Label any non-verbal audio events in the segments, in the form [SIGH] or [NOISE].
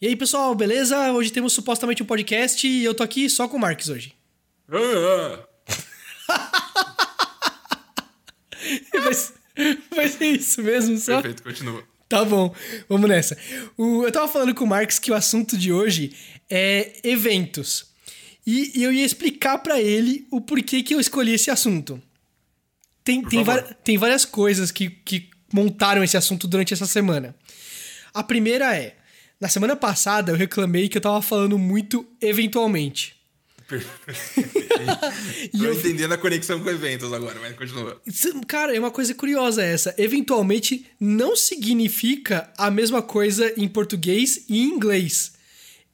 E aí, pessoal, beleza? Hoje temos supostamente um podcast e eu tô aqui só com o Marques hoje. [LAUGHS] Vai, ser- vai ser isso mesmo, só? Perfeito, continua. Tá bom, vamos nessa. O- eu tava falando com o Marques que o assunto de hoje é eventos. E, e eu ia explicar pra ele o porquê que eu escolhi esse assunto. Tem, tem, tem várias coisas que, que montaram esse assunto durante essa semana. A primeira é: na semana passada eu reclamei que eu tava falando muito eventualmente. [LAUGHS] Tô eu- entendendo a conexão com eventos agora, mas continua. Cara, é uma coisa curiosa essa. Eventualmente não significa a mesma coisa em português e em inglês.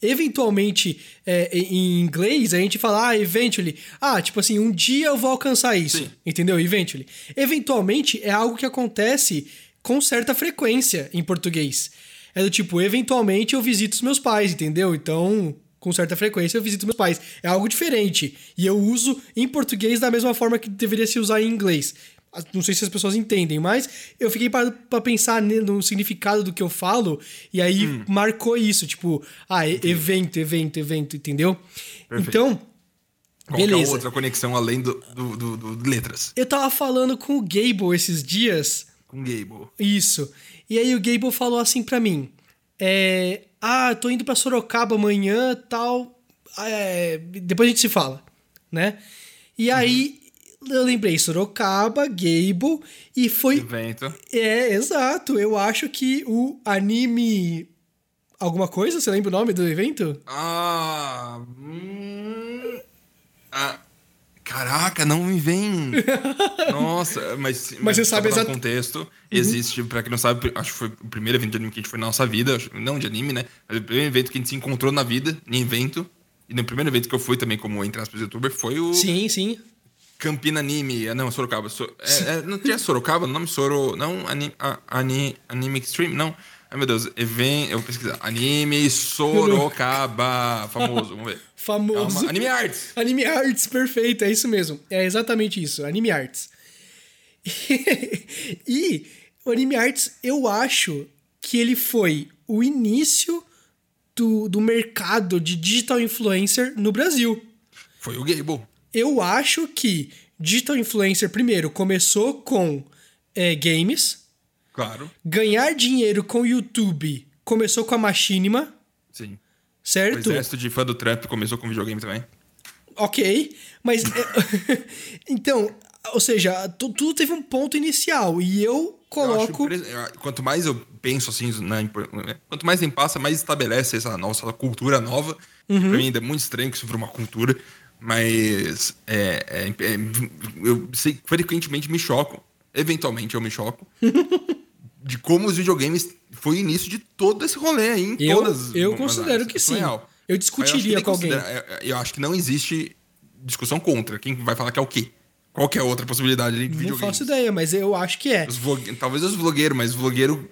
Eventualmente, é, em inglês, a gente fala, ah, eventually. Ah, tipo assim, um dia eu vou alcançar isso. Sim. Entendeu? Eventually. Eventualmente é algo que acontece com certa frequência em português. É do tipo, eventualmente eu visito os meus pais, entendeu? Então, com certa frequência eu visito meus pais. É algo diferente. E eu uso em português da mesma forma que deveria se usar em inglês. Não sei se as pessoas entendem, mas eu fiquei parado pra pensar no significado do que eu falo, e aí marcou isso, tipo, ah, e- evento, evento, evento, entendeu? Perfeito. Então, Qual é a beleza. outra conexão além do, do, do- do- de letras? Eu tava falando com o Gable esses dias, Com Gable. Isso. E aí o Gable falou assim pra mim: é, Ah, tô indo pra Sorocaba amanhã tal. é, depois a gente se fala, né? E aí eu lembrei Sorocaba, Gable, e foi. Evento. É, exato. Eu acho que o anime. Alguma coisa? Você lembra o nome do evento? Ah. hum, ah, caraca, não me vem. [LAUGHS] Nossa, mas. Mas você só sabe exato- um contexto. Existe, pra quem não sabe, acho que foi o primeiro evento de anime que a gente foi na nossa vida. Não de anime, né? Mas o primeiro evento que a gente se encontrou na vida, em evento. E no primeiro evento que eu fui também, como entre aspas, youtuber, foi o Sim, sim. Campina Anime. Ah, não, Sorocaba. So- é, é, não tinha Sorocaba? O nome Soro. Não, Anime, a- ani, anime Extreme? Não. Ai, meu Deus. Event, eu vou pesquisar. Anime Sorocaba. [LAUGHS] Famoso, vamos ver. Famoso. Calma. Anime Arts. Anime Arts, perfeito, é isso mesmo. É exatamente isso, Anime Arts. [LAUGHS] e o Anime Arts, eu acho que ele foi o início do, do mercado de digital influencer no Brasil. Foi o Gable. Eu acho que digital influencer, primeiro, começou com é, games, Claro. ganhar dinheiro com o YouTube começou com a Machinima, Sim. O certo? exército de fã do Trump começou com videogame também. Ok, mas. [LAUGHS] então, ou seja, tu- tudo teve um ponto inicial e eu Eu acho coloco. impre- Quanto mais eu penso assim, na impor- quanto mais tempo passa, mais estabelece essa nossa cultura nova. Uhum. Pra mim ainda é muito estranho que isso for uma cultura, mas é, é- é- eu sei que frequentemente me choco, eventualmente eu me choco, [LAUGHS] de como os videogames foi o início de todo esse rolê aí em Eu- todas eu considero áreas. que é sim. real. Eu discutiria que nem com alguém. é- é- Eu acho que não existe discussão contra. Quem vai falar que é o quê? Qualquer outra possibilidade de Não videogames. faço ideia, mas eu acho que é. Os vlog... Talvez os vlogueiros, mas vlogueiro.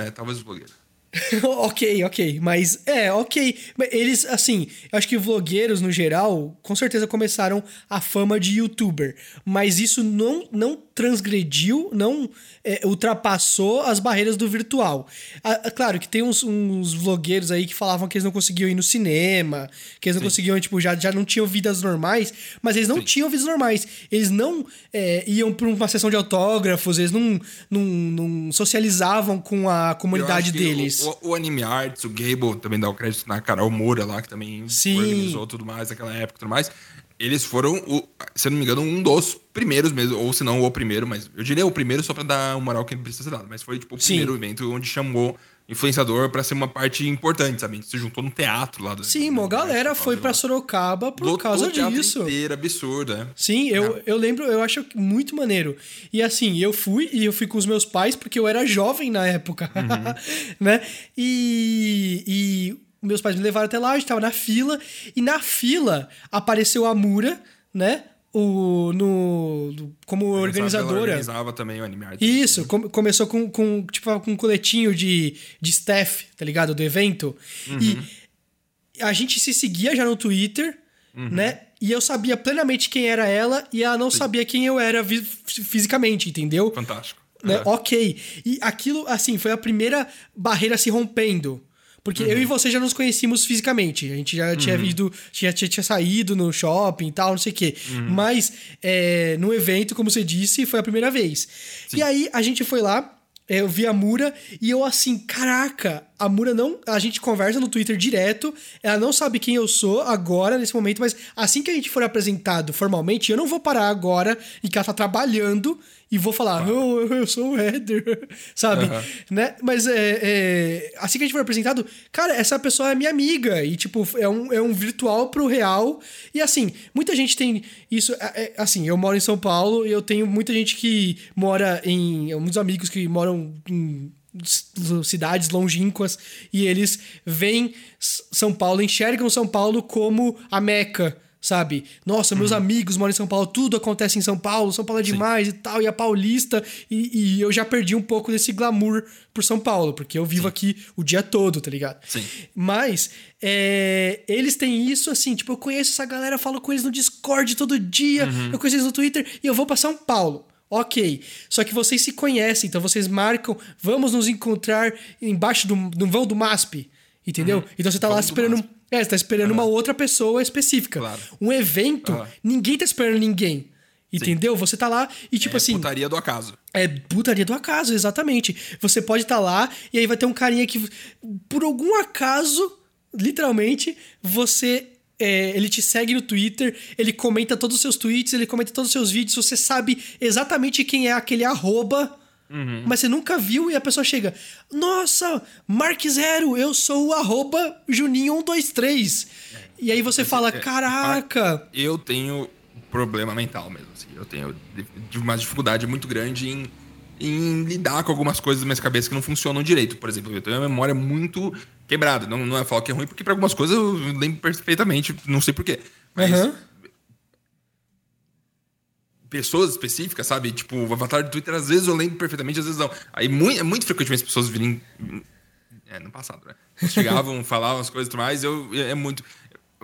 É, talvez os vlogueiros. [LAUGHS] ok, ok. Mas é, ok. Eles, assim, eu acho que vlogueiros, no geral, com certeza começaram a fama de youtuber. Mas isso não, não transgrediu, não é, ultrapassou as barreiras do virtual. Ah, ah, claro que tem uns, uns vlogueiros aí que falavam que eles não conseguiam ir no cinema, que eles não conseguiam, tipo, já, já não tinham vidas normais, mas eles não tinham vidas normais. Eles não é, iam pra uma sessão de autógrafos, eles não, não, não socializavam com a comunidade deles. O, o, o Anime Arts, o Gable, também dá o crédito na Carol Moura lá, que também Sim. organizou tudo mais naquela época e tudo mais. Eles foram, o, se eu não me engano, um dos primeiros mesmo, ou se não o primeiro, mas eu diria o primeiro só pra dar uma moral que precisa ser dado, mas foi tipo o Sim. primeiro evento onde chamou influenciador pra ser uma parte importante, sabe? Se juntou no teatro lá. Do, Sim, uma galera foi pra Sorocaba por Lotou causa disso. inteiro, absurdo, né? Sim, eu, eu lembro, eu acho muito maneiro. E assim, eu fui e eu fui com os meus pais porque eu era jovem na época, [LAUGHS] né? E, e meus pais me levaram até lá, a gente tava na fila, e na fila apareceu a Mura, né? O, no, como Ela organizadora. organizava também o Anime Arts. Isso, com- começou com, com, tipo, com um coletinho de, de staff, tá ligado? Do evento. E a gente se seguia já no Twitter, né? E eu sabia plenamente quem era ela e ela não sabia quem eu era fisicamente, entendeu? Fantástico. Né? É. Ok. E aquilo, assim, foi a primeira barreira se rompendo. Porque eu e você já nos conhecíamos fisicamente. A gente já tinha ido, já tinha, tinha saído no shopping e tal, não sei o quê. Mas é, no evento, como você disse, foi a primeira vez. E aí a gente foi lá, é, eu vi a Mura e eu assim, caraca, a Mura não. A gente conversa no Twitter direto, ela não sabe quem eu sou agora, nesse momento, mas assim que a gente for apresentado formalmente, eu não vou parar agora em que ela tá trabalhando e vou falar, oh, eu sou o Heather, [LAUGHS] sabe? Aham. Né? Mas é, é, assim que a gente for apresentado, cara, essa pessoa é minha amiga. E, tipo, é um, é um virtual pro real. E assim, muita gente tem isso. é- é- assim, eu moro em São Paulo e eu tenho muita gente que mora em. Muitos amigos que moram em cidades longínquas e eles veem São Paulo, enxergam São Paulo como a Meca. Sabe? Nossa, meus amigos moram em São Paulo, tudo acontece em São Paulo, São Paulo é demais e tal, e a paulista, e, e eu já perdi um pouco desse glamour por São Paulo, porque eu vivo aqui o dia todo, tá ligado? Sim. Mas é, eles têm isso assim, tipo, eu conheço essa galera, falo com eles no Discord todo dia, eu conheço eles no Twitter e eu vou pra São Paulo. Ok. Só que vocês se conhecem, então vocês marcam, vamos nos encontrar embaixo do, do vão do MASP. Entendeu? Então você tá lá Vão do esperando. MASP. É, você tá esperando uma outra pessoa específica. Claro. Um evento, Ah. ninguém tá esperando ninguém. Entendeu? Você tá lá e, tipo é assim. putaria do acaso. É putaria do acaso, exatamente. Você pode estar lá e aí vai ter um carinha que, por algum acaso, literalmente, você. É, ele te segue no Twitter, ele comenta todos os seus tweets, ele comenta todos os seus vídeos, você sabe exatamente quem é aquele arroba, mas você nunca viu e a pessoa chega. Nossa, Mark Zero, eu sou o arroba Juninho123. E aí você fala, é, caraca. Eu tenho problema mental mesmo. Assim. Eu tenho uma dificuldade muito grande em, em lidar com algumas coisas da minha cabeça que não funcionam direito. Por exemplo, eu tenho uma memória muito quebrada. Não, não é falar que é ruim, porque para algumas coisas eu lembro perfeitamente, não sei porquê. Mas Aham. pessoas específicas, sabe? Tipo, o avatar do Twitter, às vezes eu lembro perfeitamente, às vezes não. Aí muito, muito frequentemente as pessoas virem. É, no passado, né? [LAUGHS] Chegavam, falavam as coisas e tudo mais, eu, é muito.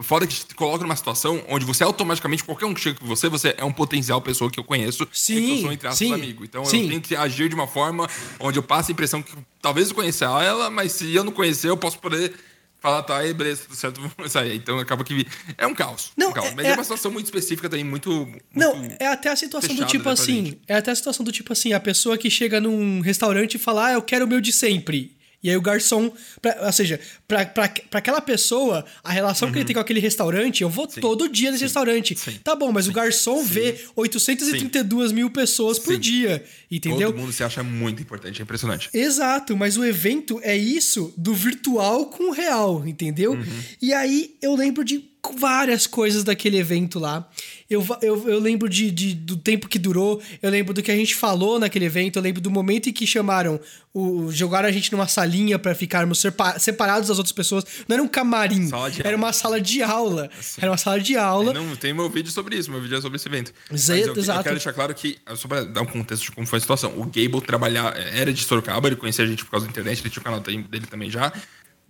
Foda que te coloca numa situação onde você automaticamente, qualquer um que chega com você, você é um potencial pessoa que eu conheço. Sim, e que eu sou, entre aspas, sim, amigo. Então sim. eu tenho que agir de uma forma onde eu passo a impressão que talvez eu conheça ela, mas se eu não conhecer, eu posso poder falar, tá, aí, beleza, tudo certo, [LAUGHS] vamos sair. Então acaba que. É um caos. Não, um caos. é- Mas é- é, uma situação muito específica também, muito. muito Não, é até a situação do tipo né, assim. É até a situação do tipo assim, a pessoa que chega num restaurante e fala, ah, eu quero o meu de sempre. E aí o garçom, pra- ou seja, pra, pra, pra aquela pessoa, a relação que ele tem com aquele restaurante, eu vou todo dia nesse restaurante. Uhum. Sim. Tá bom, mas o garçom vê 832 mil pessoas por Sim. dia, entendeu? Todo mundo se acha muito importante, é impressionante. Exato, mas o evento é isso do virtual com o real, entendeu? E aí eu lembro de várias coisas daquele evento lá. Eu, eu, eu lembro de, de- do tempo que durou, eu lembro do que a gente falou naquele evento, eu lembro do momento em que chamaram, o, jogaram a gente numa salinha pra ficarmos sepa- separados das outras pessoas. Não era um camarim, era uma sala de aula. Era uma sala de aula. Não, tem meu vídeo sobre isso, meu vídeo é sobre esse evento. Eu, eu exato. quero deixar claro que, só pra dar um contexto de como foi a situação, o Gable trabalhar, era de Sorocaba, ele conhecia a gente por causa da internet, ele tinha o canal dele também já.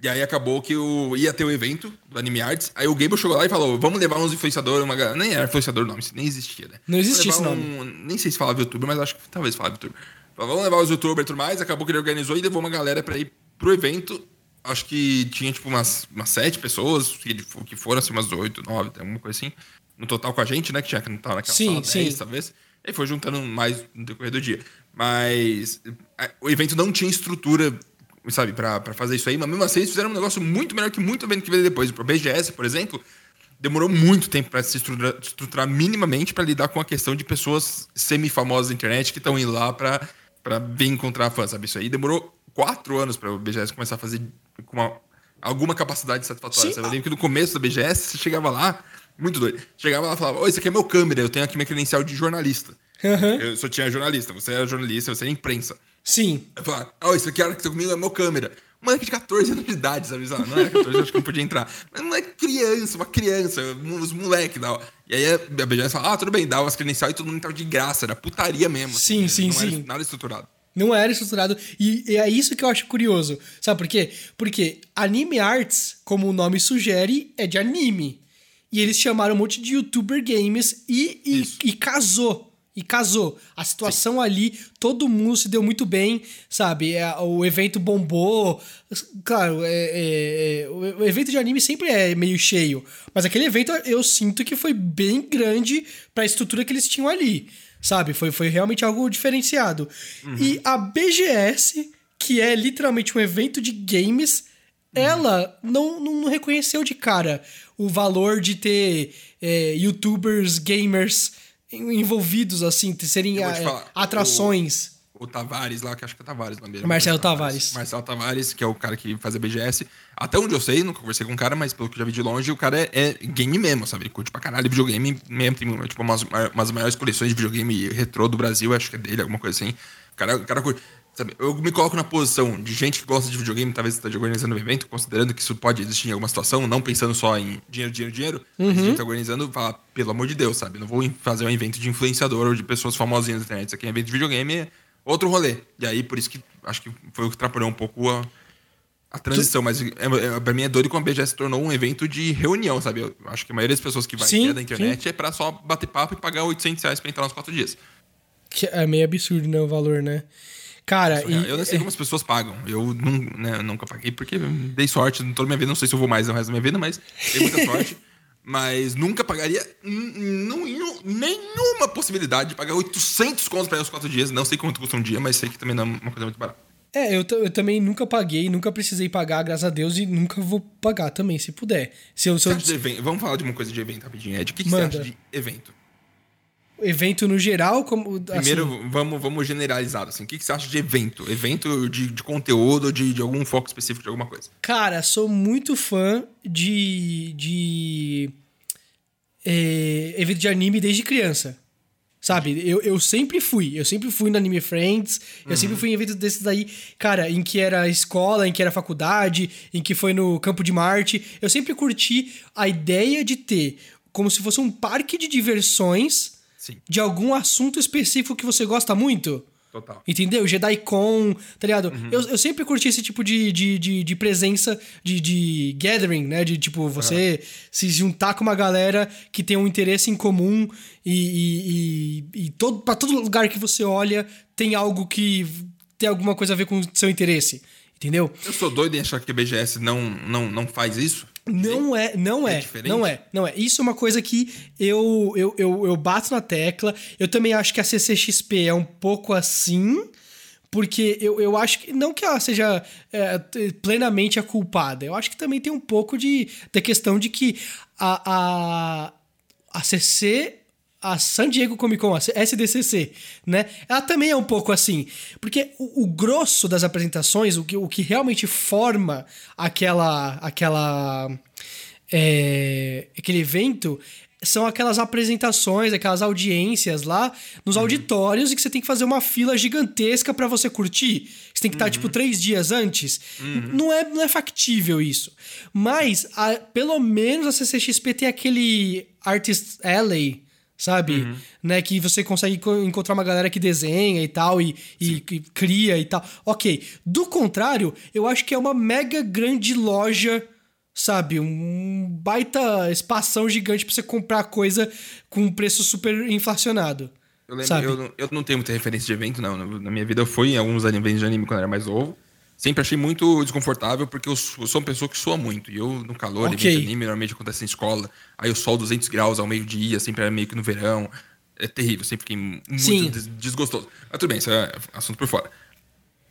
E aí acabou que o, ia ter o evento do Anime Arts. Aí o Gable chegou lá e falou: vamos levar uns influenciadores, uma galera. Nem era influenciador o nome, isso nem existia, né? Não existia esse um- Nem sei se falava youtuber, mas acho que talvez falava youtuber. Falou, vamos levar os youtubers e tudo mais. Acabou que ele organizou e levou uma galera pra ir pro evento. Acho que tinha tipo umas, umas sete pessoas, que, que foram assim, umas oito, nove, alguma coisa assim. No total com a gente, né? Que tinha que estar naquela Sim, sala, sim. 10, talvez. E foi juntando mais no decorrer do dia. Mas é, o evento não tinha estrutura, sabe, pra fazer isso aí. Mas mesmo assim, eles fizeram um negócio muito melhor que muito evento que veio depois. Pro BGS, por exemplo, demorou muito tempo pra se estruturar, estruturar minimamente pra lidar com a questão de pessoas semi-famosas da internet que estão indo lá pra vir encontrar fãs, sabe? Isso aí demorou quatro anos pra o BGS começar a fazer com uma, alguma capacidade satisfatória. Sim. Sabe? Eu lembro que no começo da BGS, você chegava lá, muito doido. Chegava lá e falava: Ô, esse aqui é meu câmera, eu tenho aqui minha credencial de jornalista. Eu só tinha jornalista, você era jornalista, você era imprensa. Sim. Falava, ó, esse aqui era que tá comigo é meu câmera. Um moleque de 14 anos de idade, sabe? Não era 14, eu acho que não podia entrar. Mas não é criança, uma criança, uns moleque e tal. E aí a BGS fala, ah, tudo bem, dava as credenciais e todo mundo entrava de graça, era putaria mesmo. Sim, sim, não era sim. nada estruturado. Não era estruturado. E, e é isso que eu acho curioso. Sabe por quê? Porque Anime Arts, como o nome sugere, é de anime. E eles chamaram um monte de youtuber games e, e, Isso. e casou. E casou. A situação Sim. ali, todo mundo se deu muito bem, sabe? É, o evento bombou. Claro, é, é, é o evento de anime sempre é meio cheio, mas aquele evento eu sinto que foi bem grande para a estrutura que eles tinham ali, sabe? Foi, foi realmente algo diferenciado. Uhum. E a BGS, que é literalmente um evento de games, uhum. ela não, não reconheceu de cara o valor de ter é, youtubers, gamers envolvidos, assim, serem a, falar, atrações. O, o, Tavares lá, que acho que é Tavares o nome dele. Marcelo Tavares. Marcelo Tavares, que é o cara que faz a BGS. Até onde eu sei, nunca conversei com o cara, mas pelo que eu já vi de longe, o cara é, é game mesmo, sabe? Ele curte pra caralho videogame mesmo. Tem tipo, umas, umas maiores coleções de videogame retrô do Brasil, acho que é dele, alguma coisa assim. O cara, o cara curte. Sabe, eu me coloco na posição de gente que gosta de videogame, talvez esteja organizando um evento, considerando que isso pode existir em alguma situação, não pensando só em dinheiro, dinheiro, dinheiro. Uhum. A gente tá organizando fala, pelo amor de Deus, sabe? Não vou fazer um evento de influenciador ou de pessoas famosinhas na internet. Isso aqui é um evento de videogame, é outro rolê. E aí, por isso que acho que foi o que atrapalhou um pouco a, a transição. Mas é, é, pra mim é doido como a BGS se tornou um evento de reunião, sabe? Eu acho que a maioria das pessoas que vai sim, da internet sim. é pra só bater papo e pagar 800 reais pra entrar nos quatro dias. Que é meio absurdo, né? O valor, né? Cara, e... eu não sei como as pessoas pagam. Eu não, né, nunca paguei porque dei sorte toda minha vida. Não sei se eu vou mais no resto da minha vida, mas dei muita sorte. [LAUGHS] Mas nunca pagaria nenhuma possibilidade de pagar 800 contos para os quatro dias. Não sei quanto custa um dia, mas sei que também não é uma coisa muito barata. É, eu, eu também nunca paguei, nunca precisei pagar, graças a Deus, e nunca vou pagar também, se puder. Se eu, se eu... Vamos falar de uma coisa de evento rapidinho, Ed. O que, que você acha de evento? Evento no geral? Como, assim... Primeiro, vamos, vamos generalizar. Assim. O que, que você acha de evento? Evento de, de conteúdo, de, de algum foco específico de alguma coisa? Cara, sou muito fã de. de é, evento de anime desde criança. Sabe? Eu, eu sempre fui. Eu sempre fui no Anime Friends. Eu uhum. sempre fui em eventos desses aí, cara, em que era escola, em que era faculdade, em que foi no Campo de Marte. Eu sempre curti a ideia de ter como se fosse um parque de diversões Sim. de algum assunto específico que você gosta muito. Total. Entendeu? JediCon, tá ligado? Uhum. Eu, eu sempre curti esse tipo de, de, de, de presença, de, de gathering, né? De, tipo, você uhum. se juntar com uma galera que tem um interesse em comum e, e, e, e todo, pra todo lugar que você olha tem algo que tem alguma coisa a ver com o seu interesse. Entendeu? Eu sou doido em achar que a BGS não, não, não faz isso. Não é, não é, é não é, não é. Isso é uma coisa que eu, eu, eu, eu bato na tecla. Eu também acho que a CCXP é um pouco assim, porque eu, eu acho que. Não que ela seja é, plenamente a culpada, eu acho que também tem um pouco de, da questão de que a, a, a CC a San Diego Comic Con, a SDCC, né? Ela também é um pouco assim. Porque o, o, grosso das apresentações, o que, o que realmente forma aquela. aquela é, aquele evento são aquelas apresentações, aquelas audiências lá nos uhum. auditórios e que você tem que fazer uma fila gigantesca para você curtir. Você tem que estar, uhum. tipo, três dias antes. Uhum. Não, é, não é factível isso. Mas, a, pelo menos a CCXP tem aquele Artist Alley sabe? Uhum. Né, que você consegue encontrar uma galera que desenha e tal, e, e, e, cria e tal. Ok. Do contrário, eu acho que é uma mega grande loja, sabe? Um baita espação gigante pra você comprar coisa com um preço super inflacionado. Eu, lembro, eu, eu, não tenho muita referência de evento, não. Na minha vida eu fui em alguns eventos de anime quando eu era mais novo sempre achei muito desconfortável, porque eu sou uma pessoa que soa muito. E eu, no calor, okay. evento anime, normalmente acontece em escola. Aí o sol 200 graus ao meio-dia, sempre era meio que no verão. É terrível, sempre fiquei muito Sim. desgostoso. Mas tudo bem, isso é assunto por fora.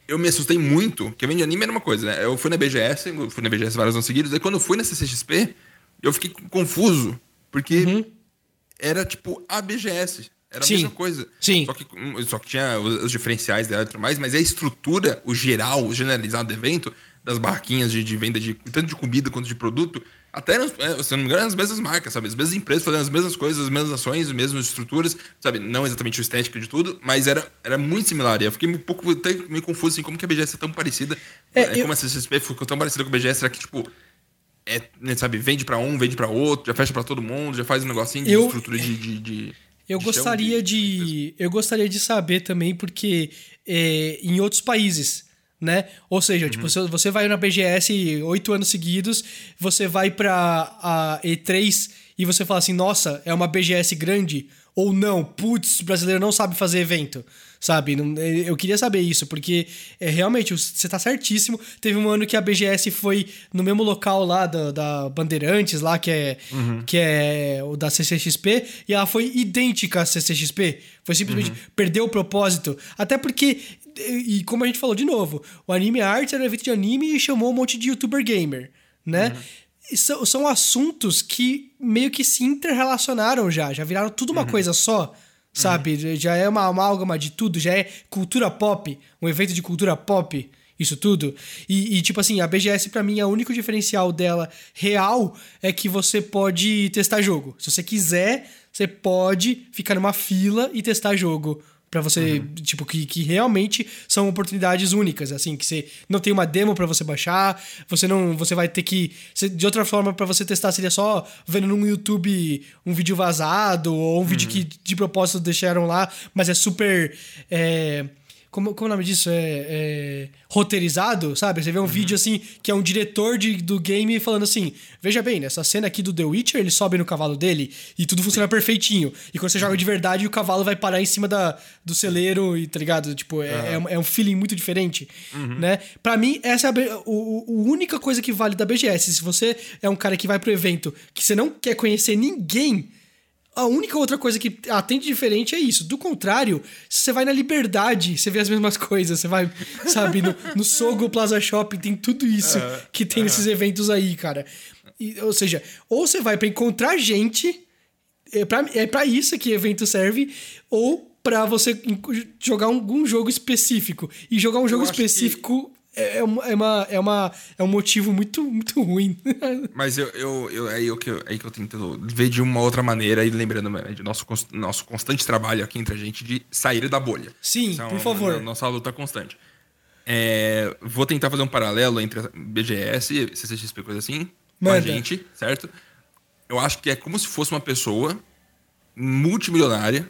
Eu me assustei muito, que evento de anime era uma coisa, né? Eu fui na BGS, fui na BGS vários anos seguidos, aí quando eu fui na CCXP, eu fiquei confuso, porque uhum. era tipo a BGS. Era Sim. a mesma coisa. Sim. Só que, só que tinha os, os diferenciais dela e tudo mais, mas a estrutura, o geral, o generalizado do evento, das barraquinhas de, de venda de tanto de comida quanto de produto, até, é, se não me engano, as mesmas marcas, sabe? As mesmas empresas fazendo as mesmas coisas, as mesmas ações, as mesmas estruturas, sabe? Não exatamente o estético de tudo, mas era, era muito similar. E eu fiquei um pouco até meio confuso, assim, como que a BGS é tão parecida. É, é eu... Como a CCSP ficou tão parecida com a BGS, será que, tipo, é, né, sabe, vende para um, vende para outro, já fecha para todo mundo, já faz um negocinho de eu... estrutura de, de, de eu gostaria de, eu gostaria de saber também porque é, em outros países, né? Ou seja, tipo, se você vai na BGS oito anos seguidos, você vai pra a E3 e você fala assim, nossa, é uma BGS grande? Ou não, putz, o brasileiro não sabe fazer evento, sabe? Não- Eu queria saber isso, porque é, realmente você tá certíssimo. Teve um ano que a BGS foi no mesmo local lá da, da Bandeirantes, lá que é, que é o da CCXP, e ela foi idêntica à CCXP. Foi simplesmente perdeu o propósito. Até porque, e como a gente falou de novo, o Anime Arts era um evento de anime e chamou um monte de youtuber gamer, né? E são, são assuntos que meio que se interrelacionaram já, já viraram tudo uma coisa só, sabe? Já é uma amálgama de tudo, já é cultura pop, um evento de cultura pop, isso tudo. E, e, tipo assim, a BGS pra mim, é o único diferencial dela real é que você pode testar jogo. Se você quiser, você pode ficar numa fila e testar jogo. Pra você, tipo, que, que realmente são oportunidades únicas, assim, que você não tem uma demo pra você baixar, você não, você vai ter que, de outra forma pra você testar seria só vendo no YouTube um vídeo vazado ou um vídeo que de propósito deixaram lá, mas é super, é, como, como é o nome disso? É, é, roteirizado, sabe? Você vê um vídeo assim, que é um diretor de, do game falando assim: Veja bem, nessa cena aqui do The Witcher, ele sobe no cavalo dele e tudo funciona perfeitinho. E quando você joga de verdade, o cavalo vai parar em cima da, do celeiro e tá ligado? Tipo, é, é, um- é um feeling muito diferente, né? Pra mim, essa é a, o, o- a única coisa que vale da BGS. Se você é um cara que vai pro evento que você não quer conhecer ninguém. A única outra coisa que atende diferente é isso. Do contrário, se você vai na Liberdade, você vê as mesmas [LAUGHS] coisas. Você vai, sabe, no, no Sogo Plaza Shopping, tem tudo isso que tem nesses eventos aí, cara. E, ou seja, ou você vai pra encontrar gente, é pra, é pra isso que evento serve, ou pra você jogar algum jogo específico. E jogar um jogo específico é, é, uma, é, uma, é, uma, é um motivo muito, muito ruim. [LAUGHS] Mas eu, eu, eu, é aí que eu, é que eu tento ver de uma outra maneira e lembrando né, de nosso, nosso constante trabalho aqui entre a gente de sair da bolha. Sim, Isso é por uma- favor. Nossa luta constante. É, vou tentar fazer um paralelo entre a BGS, CCXP, coisa assim, com a Manda. gente, certo? Eu acho que é como se fosse uma pessoa multimilionária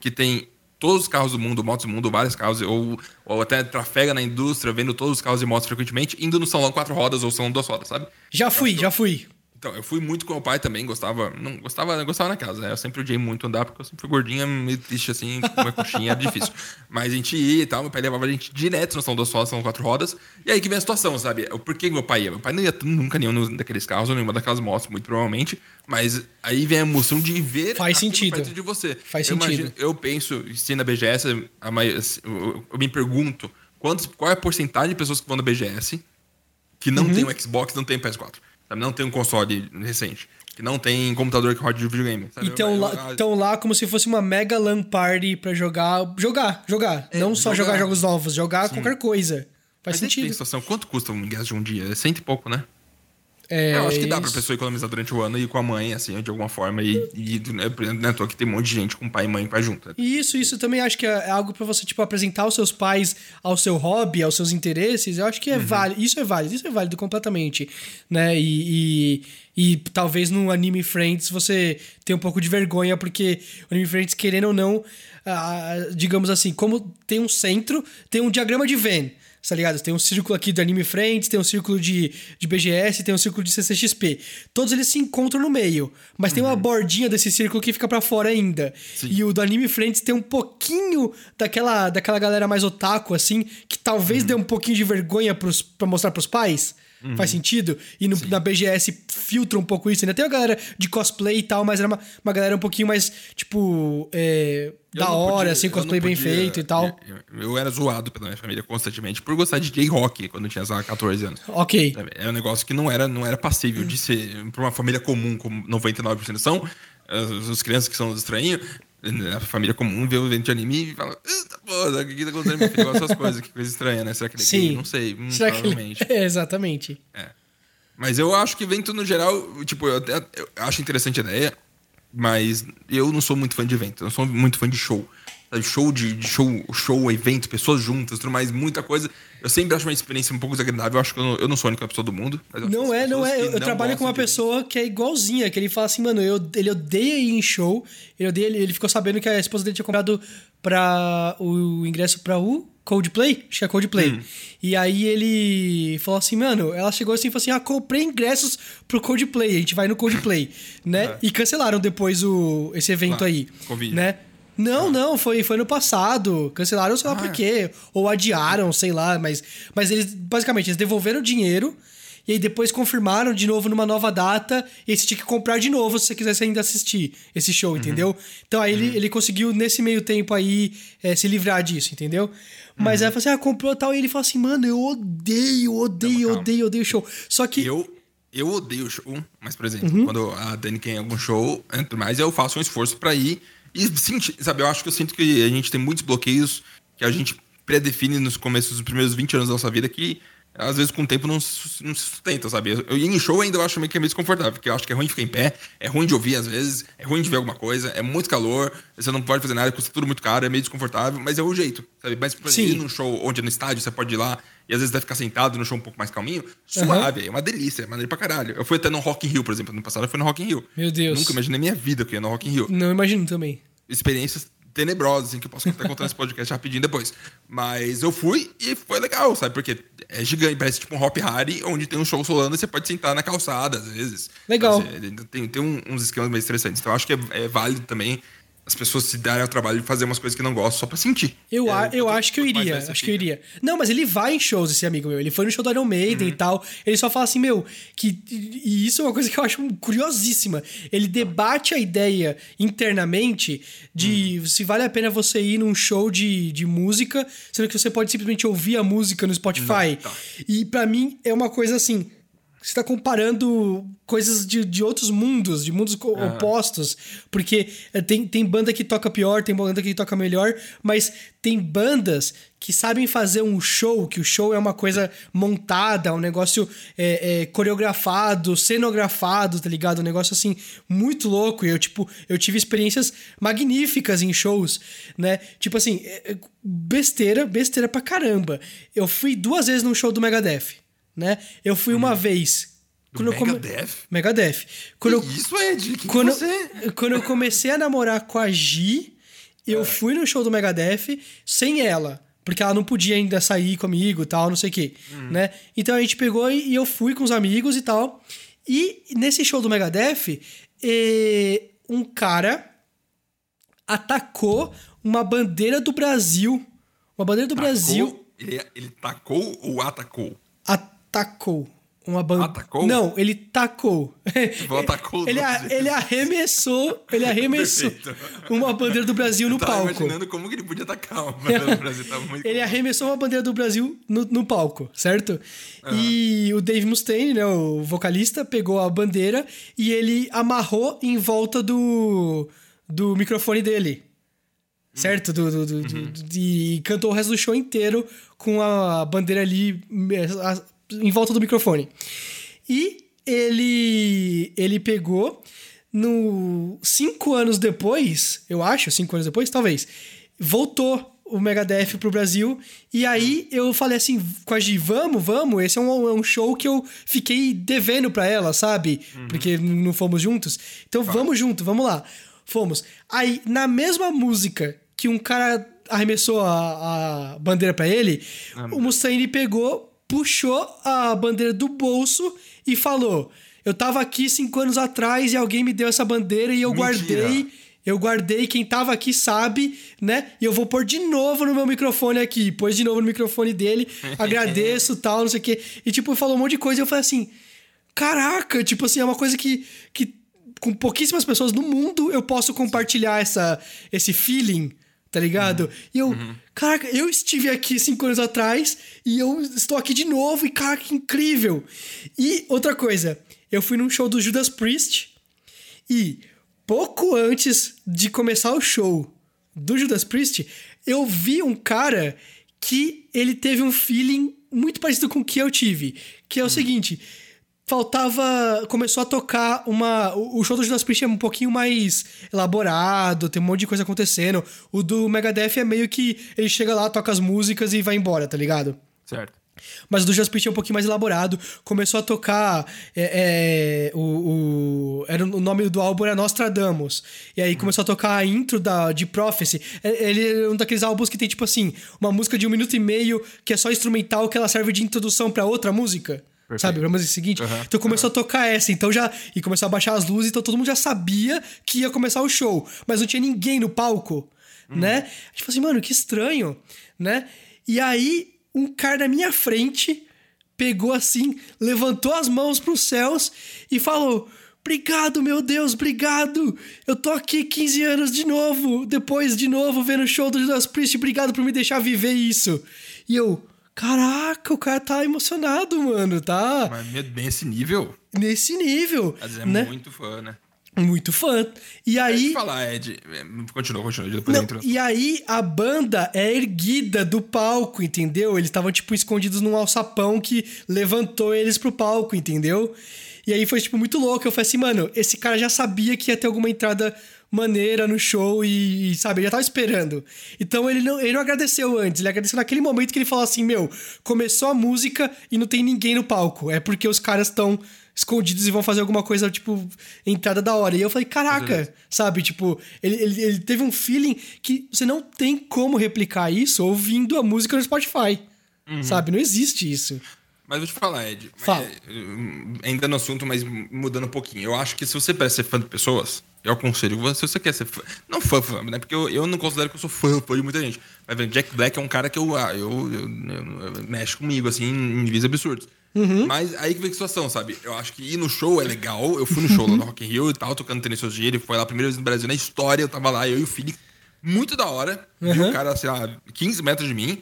que tem todos os carros do mundo, motos do mundo, vários carros, ou, ou até trafega na indústria, vendo todos os carros e motos frequentemente, indo no salão quatro rodas ou salão duas rodas, sabe? já fui, já fui. Então, eu fui muito com meu pai também, gostava. Não gostava, gostava na casa, né? Eu sempre odiei muito andar, porque eu sempre fui gordinha, meio triste assim, com uma coxinha, era difícil. Mas a gente ia e tal, meu pai levava a gente direto no São duas rodas, são quatro rodas. E aí que vem a situação, sabe? Porquê que meu pai ia? Meu pai não ia nunca nenhum daqueles carros ou nenhuma daquelas motos, muito provavelmente. Mas aí vem a emoção de ver Faz sentido. perto de você. Faz eu sentido. eu penso, se na BGS, a mai- eu, eu me pergunto quantos, qual é a porcentagem de pessoas que vão na BGS que não Uhum. tem um Xbox, não tem PS4. Sabe? Não tem um console recente. Que não tem computador que rode de videogame. Sabe? Então Eu- lá, eu- tão lá como se fosse uma mega LAN party pra jogar. Jogar, jogar. não só jogar. jogar. jogos novos, jogar qualquer coisa. Faz Mas sentido. situação. Quanto custa um ingresso de um dia? É cento e pouco, né? É, eu acho que dá pra pessoa economizar durante o ano e ir com a mãe, assim, de alguma forma. E, e né, né, tô aqui tem um monte de gente com pai e mãe vai junto. né? E Isso, isso também acho que é algo pra você, tipo, apresentar os seus pais ao seu hobby, aos seus interesses. Eu acho que é válido. Isso é válido, isso é válido completamente. Né? E, e, e talvez no Anime Friends você tenha um pouco de vergonha, porque o Anime Friends, querendo ou não, ah, digamos assim, como tem um centro, tem um diagrama de Venn. Tá ligado? Tem um círculo aqui do Anime Friends, tem um círculo de, de BGS, tem um círculo de CCXP. Todos eles se encontram no meio, mas tem uma bordinha desse círculo que fica pra fora ainda. E o do Anime Friends tem um pouquinho daquela, daquela galera mais otaku, assim, que talvez dê um pouquinho de vergonha pros, pra mostrar pros pais. Faz sentido? E no- na BGS filtra um pouco isso. Ainda tem a galera de cosplay e tal, mas era uma, uma galera um pouquinho mais, tipo, é, da hora, podia- assim, cosplay bem podia- feito e tal. Eu, eu- era zoado pela minha família constantemente por gostar de J-Rock quando eu tinha, sei lá, 14 anos. Ok. Sabe? É um negócio que não era, não era passível de ser pra uma família comum, como 99% são. As, as crianças que são estranhos, a família comum vê o evento de anime e fala: "Eita, porra, o que que tá acontecendo? Meu filho gosta coisas, que coisa estranha, né? Será que ele é Sim. gay? Não sei, hum, Será que ele... provavelmente. [LAUGHS] É, exatamente. É. Mas eu acho que evento no geral, tipo, eu, até, eu acho interessante a ideia, mas eu não sou muito fã de evento, eu não sou muito fã de show. Sabe, Show de, de show, show, evento, pessoas juntas, tudo mais, muita coisa. Eu sempre acho uma experiência um pouco desagradável. Eu acho que eu não, eu não sou a única pessoa do mundo. Não é, não é. Eu, eu trabalho com uma pessoa que é igualzinha, que ele fala assim, mano, eu, ele odeia ir em show. Ele odeia, ele, ele ficou sabendo que a esposa dele tinha comprado pra o ingresso pra o Coldplay? Acho que é Coldplay. E aí ele falou assim, mano, ela chegou assim e falou assim: ah, comprei ingressos pro Coldplay, a gente vai no Coldplay, [LAUGHS] né? É. E cancelaram depois o, esse evento Claro, aí. Covid. Né? Não, não, foi, foi no passado. Cancelaram, sei lá Ah, por é. quê. Ou adiaram, sei lá, mas, mas eles, basicamente, eles devolveram o dinheiro. E aí depois confirmaram de novo numa nova data. E você tinha que comprar de novo se você quisesse ainda assistir esse Uhum. show, entendeu? Então aí ele, ele conseguiu, nesse meio tempo aí, eh, se livrar disso, entendeu? Mas Uhum. aí ela falou assim: ah, comprou tal. E ele falou assim: mano, eu odeio, odeio, calma. odeio, odeio show. Só que. Eu, eu odeio show, mas, por exemplo, Uhum. quando a Dani quer algum show, mais, eu faço um esforço pra ir. E sabe, eu acho que eu sinto que a gente tem muitos bloqueios que a gente pré-define nos começos dos primeiros 20 anos da nossa vida que às vezes com o tempo não, se- não se sustenta, sabe? Eu, em show ainda eu acho meio que é meio desconfortável, porque eu acho que é ruim de ficar em pé, é ruim de ouvir às vezes, é ruim de ver alguma coisa, é muito calor, você não pode fazer nada, custa tudo muito caro, é meio desconfortável, mas é o jeito, sabe? Mas exemplo, Sim. ir num show onde é no estádio, você pode ir lá e às vezes vai ficar sentado no show um pouco mais calminho, suave, é uma delícia, é maneiro pra caralho. Eu fui até no Rock in Rio, por exemplo, no passado eu fui no Rock in Rio. Meu Deus. Nunca imaginei minha vida que eu ia no Rock in Rio Não imagino também. experiências tenebrosas, assim, que eu posso até contar nesse podcast rapidinho depois. Mas eu fui e foi legal, sabe? Porque é gigante, parece tipo um Hop Harry, onde tem um show solando e você pode sentar na calçada, às vezes. Legal. Você- tem, tem um- uns esquemas mais interessantes. Então eu acho que é, é válido também as pessoas se darem ao trabalho de fazer umas coisas que não gostam só pra sentir. Eu, É, a- eu acho que eu iria. Acho que eu iria. Não, mas ele vai em shows, esse amigo meu. Ele foi no show do Iron Maiden Uhum. e tal. Ele só fala assim, meu, que. E isso é uma coisa que eu acho curiosíssima. Ele debate a ideia internamente de Uhum. se vale a pena você ir num show de, de música, sendo que você pode simplesmente ouvir a música no Spotify. tá. E pra mim é uma coisa assim. Você tá comparando coisas de, de outros mundos, de mundos co- opostos. Porque eh, tem, tem banda que toca pior, tem banda que toca melhor, mas tem bandas que sabem fazer um show, que o show é uma coisa montada, um negócio é, é, coreografado, cenografado, tá ligado? Um negócio assim, muito louco. E eu, tipo, eu tive experiências magníficas em shows, né? Tipo assim, besteira, besteira pra caramba. Eu fui duas vezes num show do Megadeth, né? Eu fui uma vez. Hum. Do eu come- Megadeth? Megadeth. Quando eu, Isso, Ed, quem quando, que você... quando eu comecei a namorar com a Gi, eu É. fui no show do Megadeth sem ela. Porque ela não podia ainda sair comigo e tal, não sei o quê. Hum. Né? Então a gente pegou e eu fui com os amigos e tal. E nesse show do Megadeth, eh, um cara atacou uma bandeira do Brasil. Uma bandeira do Brasil Tacou? Ele, ele tacou ou atacou? Atacou. Uma bandeira. Atacou? Não, ele tacou. [LAUGHS] atacou ele, a- ele arremessou. Ele arremessou [LAUGHS] uma bandeira do Brasil no Eu tava palco. imaginando como que ele podia atacar uma bandeira do Brasil. Tava muito Ele arremessou uma bandeira do Brasil no, no palco, certo? E o Dave Mustaine, né, o vocalista, pegou a bandeira e ele amarrou em volta do, do microfone dele. Certo? Do, do, do- do- do- e cantou o resto do show inteiro com a bandeira ali em volta do microfone. E ele, ele pegou no cinco anos depois, eu acho, cinco anos depois, talvez, voltou o Megadeth pro Brasil. E aí eu falei assim com a Gi, vamos, vamos. Esse é um, é um show que eu fiquei devendo pra ela, sabe? Porque n- não fomos juntos. Então vamos junto, vamos lá. Fomos. Aí, na mesma música que um cara arremessou a, a bandeira pra ele, o Mustaine pegou, puxou a bandeira do bolso e falou: Eu tava aqui cinco anos atrás e alguém me deu essa bandeira e eu Mentira. guardei. Eu guardei, quem tava aqui sabe, né? E eu vou pôr de novo no meu microfone aqui. Pôs de novo no microfone dele, [LAUGHS] agradeço tal, não sei o quê. E, tipo, falou um monte de coisa e eu falei assim: caraca, tipo assim, é uma coisa que, que com pouquíssimas pessoas no mundo eu posso compartilhar essa, esse feeling, tá ligado? E eu, caraca, eu estive aqui cinco anos atrás e eu estou aqui de novo e, cara, que incrível! E outra coisa, eu fui num show do Judas Priest e pouco antes de começar o show do Judas Priest, eu vi um cara que ele teve um feeling muito parecido com o que eu tive. Que é o seguinte. Faltava. Começou a tocar uma. O show do Judas Priest é um pouquinho mais elaborado, tem um monte de coisa acontecendo. O do Megadeth é meio que ele chega lá, toca as músicas e vai embora, tá ligado? Certo. Mas o do Judas Priest é um pouquinho mais elaborado. Começou a tocar. É, é, o, o, era o nome do álbum era Nostradamus. E aí começou a tocar a intro da, de Prophecy. É, ele é um daqueles álbuns que tem, tipo assim, uma música de um minuto e meio que é só instrumental que ela serve de introdução para outra música. Perfeito. Sabe, pra música seguinte. Uhum, então começou uhum. a tocar essa, então já. E começou a baixar as luzes, então todo mundo já sabia que ia começar o show. Mas não tinha ninguém no palco, uhum. né? A gente falou assim, mano, que estranho, né? E aí um cara na minha frente pegou assim, levantou as mãos para os céus e falou: Obrigado, meu Deus, obrigado. Eu tô aqui 15 anos de novo, depois de novo vendo o show do Judas Priest, obrigado por me deixar viver isso. E eu, caraca, o cara tá emocionado, mano, tá? Mas nesse nível? Nesse nível. Mas é né? muito fã, né? muito fã. E aí. falar, Ed. É, continua, continua. Depois não, e aí a banda é erguida do palco, entendeu? Eles estavam, tipo, escondidos num alçapão que levantou eles pro palco, entendeu? E aí foi, tipo, muito louco. Eu falei assim, mano, esse cara já sabia que ia ter alguma entrada maneira no show e, e sabe, ele já tava esperando. Então ele não, ele não agradeceu antes, ele agradeceu naquele momento que ele falou assim: Meu, começou a música e não tem ninguém no palco. É porque os caras estão escondidos e vão fazer alguma coisa, tipo, entrada da hora. E eu falei, caraca, sabe? Tipo, ele, ele, ele, teve um feeling que você não tem como replicar isso ouvindo a música no Spotify. Uhum. Sabe? Não existe isso. Mas vou te falar, Ed. Fala. É, ainda no assunto, mas mudando um pouquinho. Eu acho que se você quer ser fã de pessoas, eu aconselho você, se você quer ser fã. Não fã, fã, né? Porque eu, eu não considero que eu sou fã, fã de muita gente. Mas Jack Black é um cara que eu, ah, eu, eu, eu, eu mexe comigo, assim, em níveis absurdos. Uhum. Mas aí que vem a situação, sabe? Eu acho que ir no show é legal. Eu fui no show lá no Rock in Rio e tal, tocando tênis dia. Ele foi lá a primeira vez no Brasil na história. Eu tava lá, eu e o Felipe. Muito da hora. Uhum. Vi o cara, sei lá, 15 metros de mim.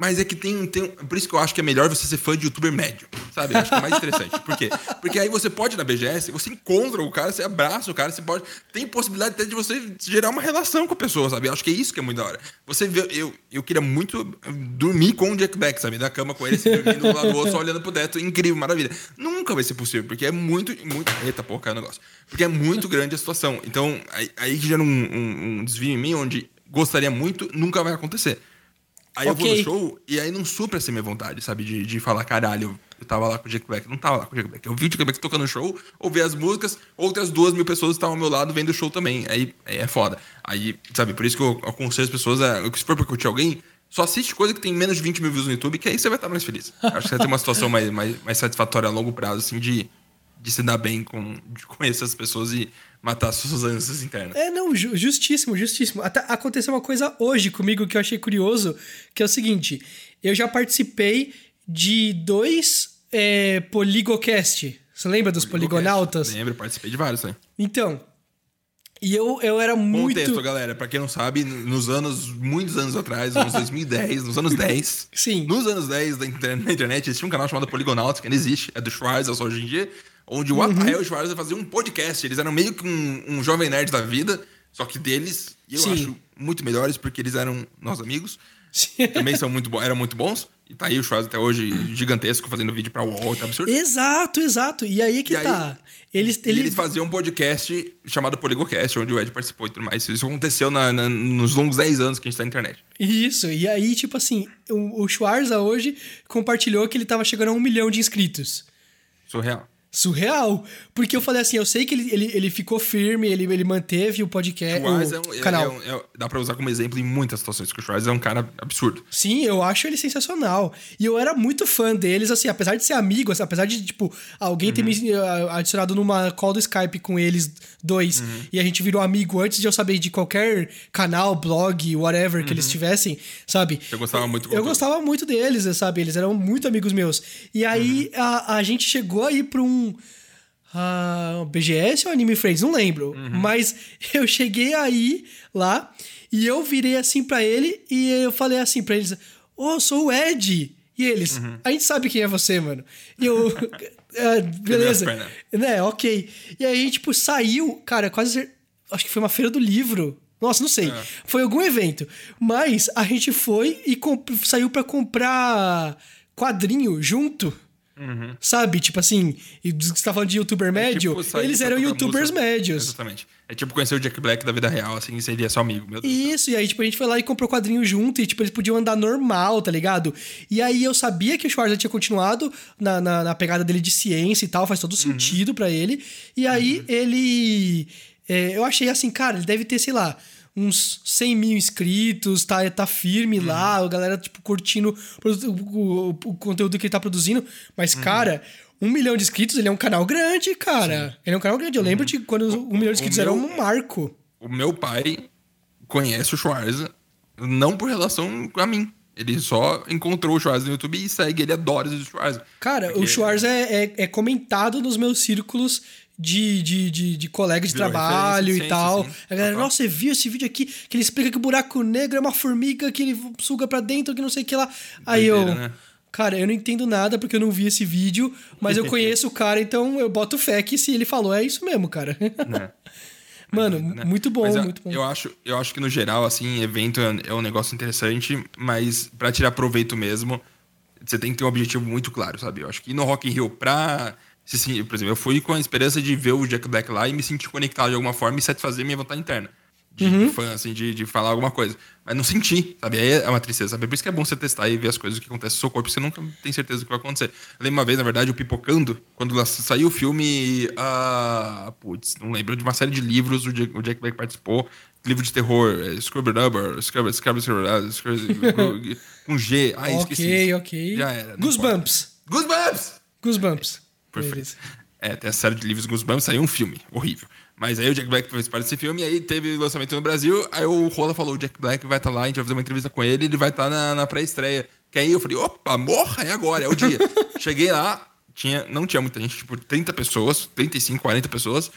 Mas é que tem, tem. Por isso que eu acho que é melhor você ser fã de youtuber médio. Sabe? Eu acho que é mais interessante. Por quê? Porque aí você pode ir na BGS, você encontra o cara, você abraça o cara, você pode. Tem possibilidade até de você gerar uma relação com a pessoa, sabe? Eu acho que é isso que é muito da hora. Você vê. Eu, eu queria muito dormir com o Jack Beck, sabe? Na cama com ele, assim, dormindo do lado do outro, só olhando pro teto. Incrível, maravilha. Nunca vai ser possível, porque é muito. muito eita, porra, caiu o negócio. Porque é muito grande a situação. Então, aí, aí gera um, um, um desvio em mim onde gostaria muito, nunca vai acontecer. Aí okay. eu vou no show e aí não supra essa minha vontade, sabe? De, de falar, caralho, eu tava lá com o Jack Black. Não tava lá com o Jack Black. Eu vi o Jack Black tocando no show, ouvi as músicas, outras duas mil pessoas estavam ao meu lado vendo o show também. Aí, aí é foda. Aí, sabe, por isso que eu aconselho as pessoas a. Se for pra curtir alguém, só assiste coisa que tem menos de 20 mil views no YouTube, que aí você vai estar mais feliz. Acho que você vai ter uma situação mais, mais, mais satisfatória a longo prazo, assim, de, de se dar bem com. de conhecer as pessoas e matar suas ânsias internas. É, não, justíssimo, justíssimo. Até aconteceu uma coisa hoje comigo que eu achei curioso, que é o seguinte: eu já participei de dois é, Poligocast. Você lembra dos Poligocast. poligonautas? Lembro, participei de vários, né? Então. E eu, eu era muito. Contexto, galera. Pra quem não sabe, nos anos, muitos anos atrás, nos 2010, nos anos 10. [LAUGHS] Sim. Nos anos 10 da internet, na internet, existia um canal chamado Poligonautas, que ainda existe, é do Schwarz, hoje em dia onde o uhum. Rafael Schwarzer fazia um podcast. Eles eram meio que um, um jovem nerd da vida, só que deles, e eu Sim. acho muito melhores porque eles eram nossos amigos. Sim. Também são muito eram muito bons. E tá aí o Schwarzer até hoje gigantesco fazendo vídeo pra UOL, tá absurdo. Exato, exato. E aí que e tá. Aí, eles, eles... eles faziam um podcast chamado Poligocast, onde o Ed participou e tudo mais. Isso aconteceu na, na, nos longos 10 anos que a gente tá na internet. Isso, e aí, tipo assim, o, o Schwarza hoje compartilhou que ele tava chegando a um milhão de inscritos. Surreal surreal. Porque eu falei assim, eu sei que ele, ele, ele ficou firme, ele, ele manteve o podcast, o, é um, canal. É, é, dá pra usar como exemplo em muitas situações, que o Schwarz é um cara absurdo. Sim, eu acho ele sensacional. E eu era muito fã deles, assim, apesar de ser amigo, assim, apesar de, tipo, alguém uhum. ter me uh, adicionado numa call do Skype com eles dois, uhum. e a gente virou amigo antes de eu saber de qualquer canal, blog, whatever que eles uhum. tivessem, sabe? Eu gostava muito Eu gostava muito deles, sabe? Eles eram muito amigos meus. E aí uhum. a, a gente chegou aí pra um uh, BGS ou Anime Friends, não lembro. Uhum. Mas [LAUGHS] eu cheguei aí lá e eu virei assim para ele e eu falei assim para eles: Ô, oh, sou o Ed. E eles, uhum. a gente sabe quem é você, mano. E eu. uh, [LAUGHS] beleza. Né, ok. E aí, tipo, saiu, cara, quase. Acho que foi uma feira do livro. Nossa, não sei. É. Foi algum evento. Mas a gente foi e saiu para comprar quadrinho junto. Sabe? Tipo assim, e você tá falando de youtuber médio, Tipo, sair eles eram youtubers música. médios. Exatamente. É tipo conhecer o Jack Black da vida real, assim, e seria seu amigo. Meu Deus. Isso, e aí, tipo, a gente foi lá e comprou quadrinho junto, e, tipo, eles podiam andar normal, tá ligado? E aí eu sabia que o Schwarzer tinha continuado na, na, na pegada dele de ciência e tal, faz todo sentido pra ele. E aí ele. é, eu achei assim, cara, ele deve ter, sei lá. Uns 100 mil inscritos, tá, tá firme lá, a galera, tipo, curtindo o, o- o conteúdo que ele tá produzindo. Mas, cara, um milhão de inscritos, ele é um canal grande, cara. Ele é um canal grande. Eu lembro de quando um milhão de inscritos era meu- um marco. O meu pai conhece o Schwarza não por relação a mim. Ele só encontrou o Schwarza no YouTube e segue. Ele adora o Schwarza. Cara, o Porque- Schwarz é, é, é comentado nos meus círculos de, de, de, de colegas de Virou trabalho e tal. sim. A galera, Total. nossa, você viu esse vídeo aqui que ele explica que o buraco negro é uma formiga que ele suga pra dentro, que não sei o que lá. Aí eu. Doideira, né? Cara, eu não entendo nada porque eu não vi esse vídeo, mas eu [LAUGHS] conheço o cara, então eu boto fé que se ele falou é isso mesmo, cara. Né? [LAUGHS] Mano, Né? muito bom, Mas eu, muito bom. Eu acho, eu acho que no geral, assim, evento é é um negócio interessante, mas pra tirar proveito mesmo, você tem que ter um objetivo muito claro, sabe? Eu acho que ir no Rock in Rio pra... se- Por exemplo, eu fui com a esperança de ver o Jack Black lá e me sentir conectado de alguma forma e satisfazer minha vontade interna. De Uhum. fã, assim, de, de falar alguma coisa. Mas não senti, sabe? Aí é uma tristeza, sabe? Por isso que é bom você testar e ver as coisas que acontecem no seu corpo, porque você nunca tem certeza do que vai acontecer. Eu lembro uma vez, na verdade, eu pipocando, quando saiu o filme. ah, putz, não lembro, de uma série de livros, o Jack, o Jack Black participou. Livro de terror, é, Scrubber Number, Scrubber, Scrubber, Scrubber, Scrubber, [LAUGHS] com G. Ai, esqueci. ok, ok. Já era. Goosebumps. Goosebumps! Goosebumps. Perfeito. É, tem a série de livros Goosebumps, saiu um filme, horrível. Mas aí o Jack Black fez parte desse filme, e aí teve lançamento no Brasil, aí o Rola falou, o Jack Black vai estar lá, a gente vai fazer uma entrevista com ele, ele vai estar na, na pré-estreia. Que aí eu falei, opa, morra, é agora, é o dia. [LAUGHS] Cheguei lá, tinha, não tinha muita gente, tipo, 30 pessoas, 35, 40 pessoas.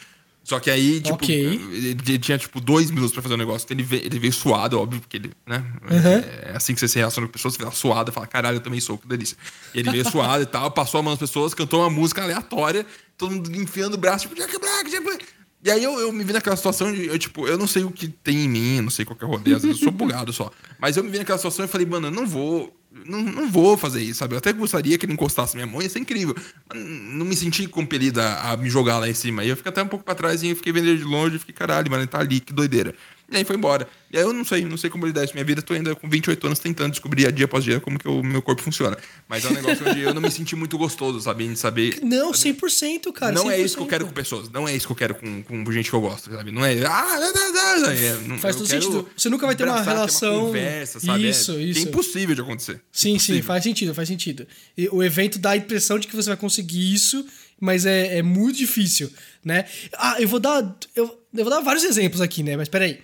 Só que aí, tipo, Ok. ele, ele tinha, tipo, dois minutos pra fazer o negócio. Então ele veio, ele veio suado, óbvio, porque ele, né? É assim que você se relaciona com pessoas, você fica suado, fala, caralho, eu também sou, que delícia. E ele veio suado e tal, passou a mão nas pessoas, cantou uma música aleatória, todo mundo enfiando o braço, tipo, Jack Black, Jack Black. E aí eu, eu me vi naquela situação de, eu, tipo, eu não sei o que tem em mim, não sei qual que é o rolê, às vezes eu sou bugado só. Mas eu me vi naquela situação e falei, mano, eu não vou, não, não vou fazer isso, sabe? Eu até gostaria que ele encostasse minha mão, ia ser incrível. Não me senti compelido a, me jogar lá em cima. Aí eu fiquei até um pouco pra trás e fiquei vendo ele de longe e fiquei, caralho, mano, ele tá ali, que doideira. E aí foi embora. E aí eu não sei, não sei como lidar isso. Minha vida, tô ainda com 28 anos tentando descobrir dia após dia como que o meu corpo funciona. Mas é um negócio onde eu não me senti muito gostoso, sabe? Em saber [LAUGHS] Não, 100%, cara. não é 100%. isso que eu quero com pessoas. Não é isso que eu quero com, com gente que eu gosto, sabe? Não é. Ah, dá, dá, dá. É, não- Faz todo sentido. Você nunca vai ter uma relação- conversa, sabe? Isso, é, isso. É impossível de acontecer. Sim, sim, Impossível. faz sentido, faz sentido. E o evento dá a impressão de que você vai conseguir isso, mas é, é muito difícil, né? Ah, eu vou dar. Eu, eu vou dar vários exemplos aqui, né? Mas peraí.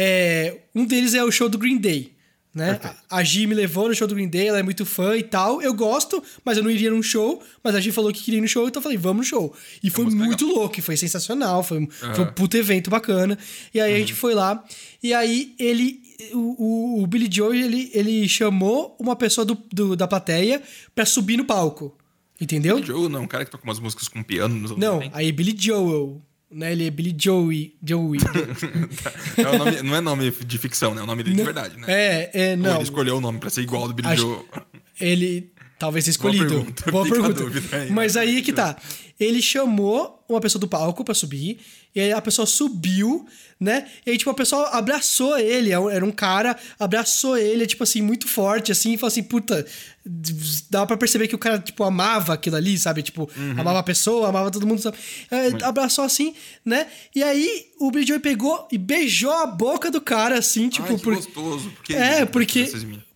É, um deles é o show do Green Day. Né? Perfeito. A Gi me levou no show do Green Day, ela é muito fã e tal. Eu gosto, mas eu não iria num show. Mas a Gi falou que queria ir no show, então eu falei, vamos no show. E foi música muito louco, foi sensacional, foi, um- foi um puto evento bacana. E aí a gente foi lá, e aí ele. O, o, o Billy Joe, ele, ele chamou uma pessoa do, do- da plateia pra subir no palco. Entendeu? Joe não, um cara que toca umas músicas com piano Não, 90. aí Billy Joel. Né? Ele é Billy Joey. Joey. [LAUGHS] É o nome- não é nome de ficção, né? É o nome dele de verdade, né? é, é, Ou não. ele escolheu o nome pra ser igual ao do Billy Joe. Ele talvez tenha escolhido. pergunta, Boa [LAUGHS] fica a pergunta. aí, Mas né? aí que tá. Ele chamou uma pessoa do palco pra subir, e aí a pessoa subiu, né? E aí, tipo, a pessoa abraçou ele, era um cara, abraçou ele, tipo assim, muito forte, assim, e falou assim, puta, dava pra perceber que o cara, tipo, amava aquilo ali, sabe? Tipo, Uhum. amava a pessoa, amava todo mundo, sabe? É, abraçou assim, né? E aí o Billy Joe pegou e beijou a boca do cara, assim, tipo, Ai, por- gostoso. Porque é, porque.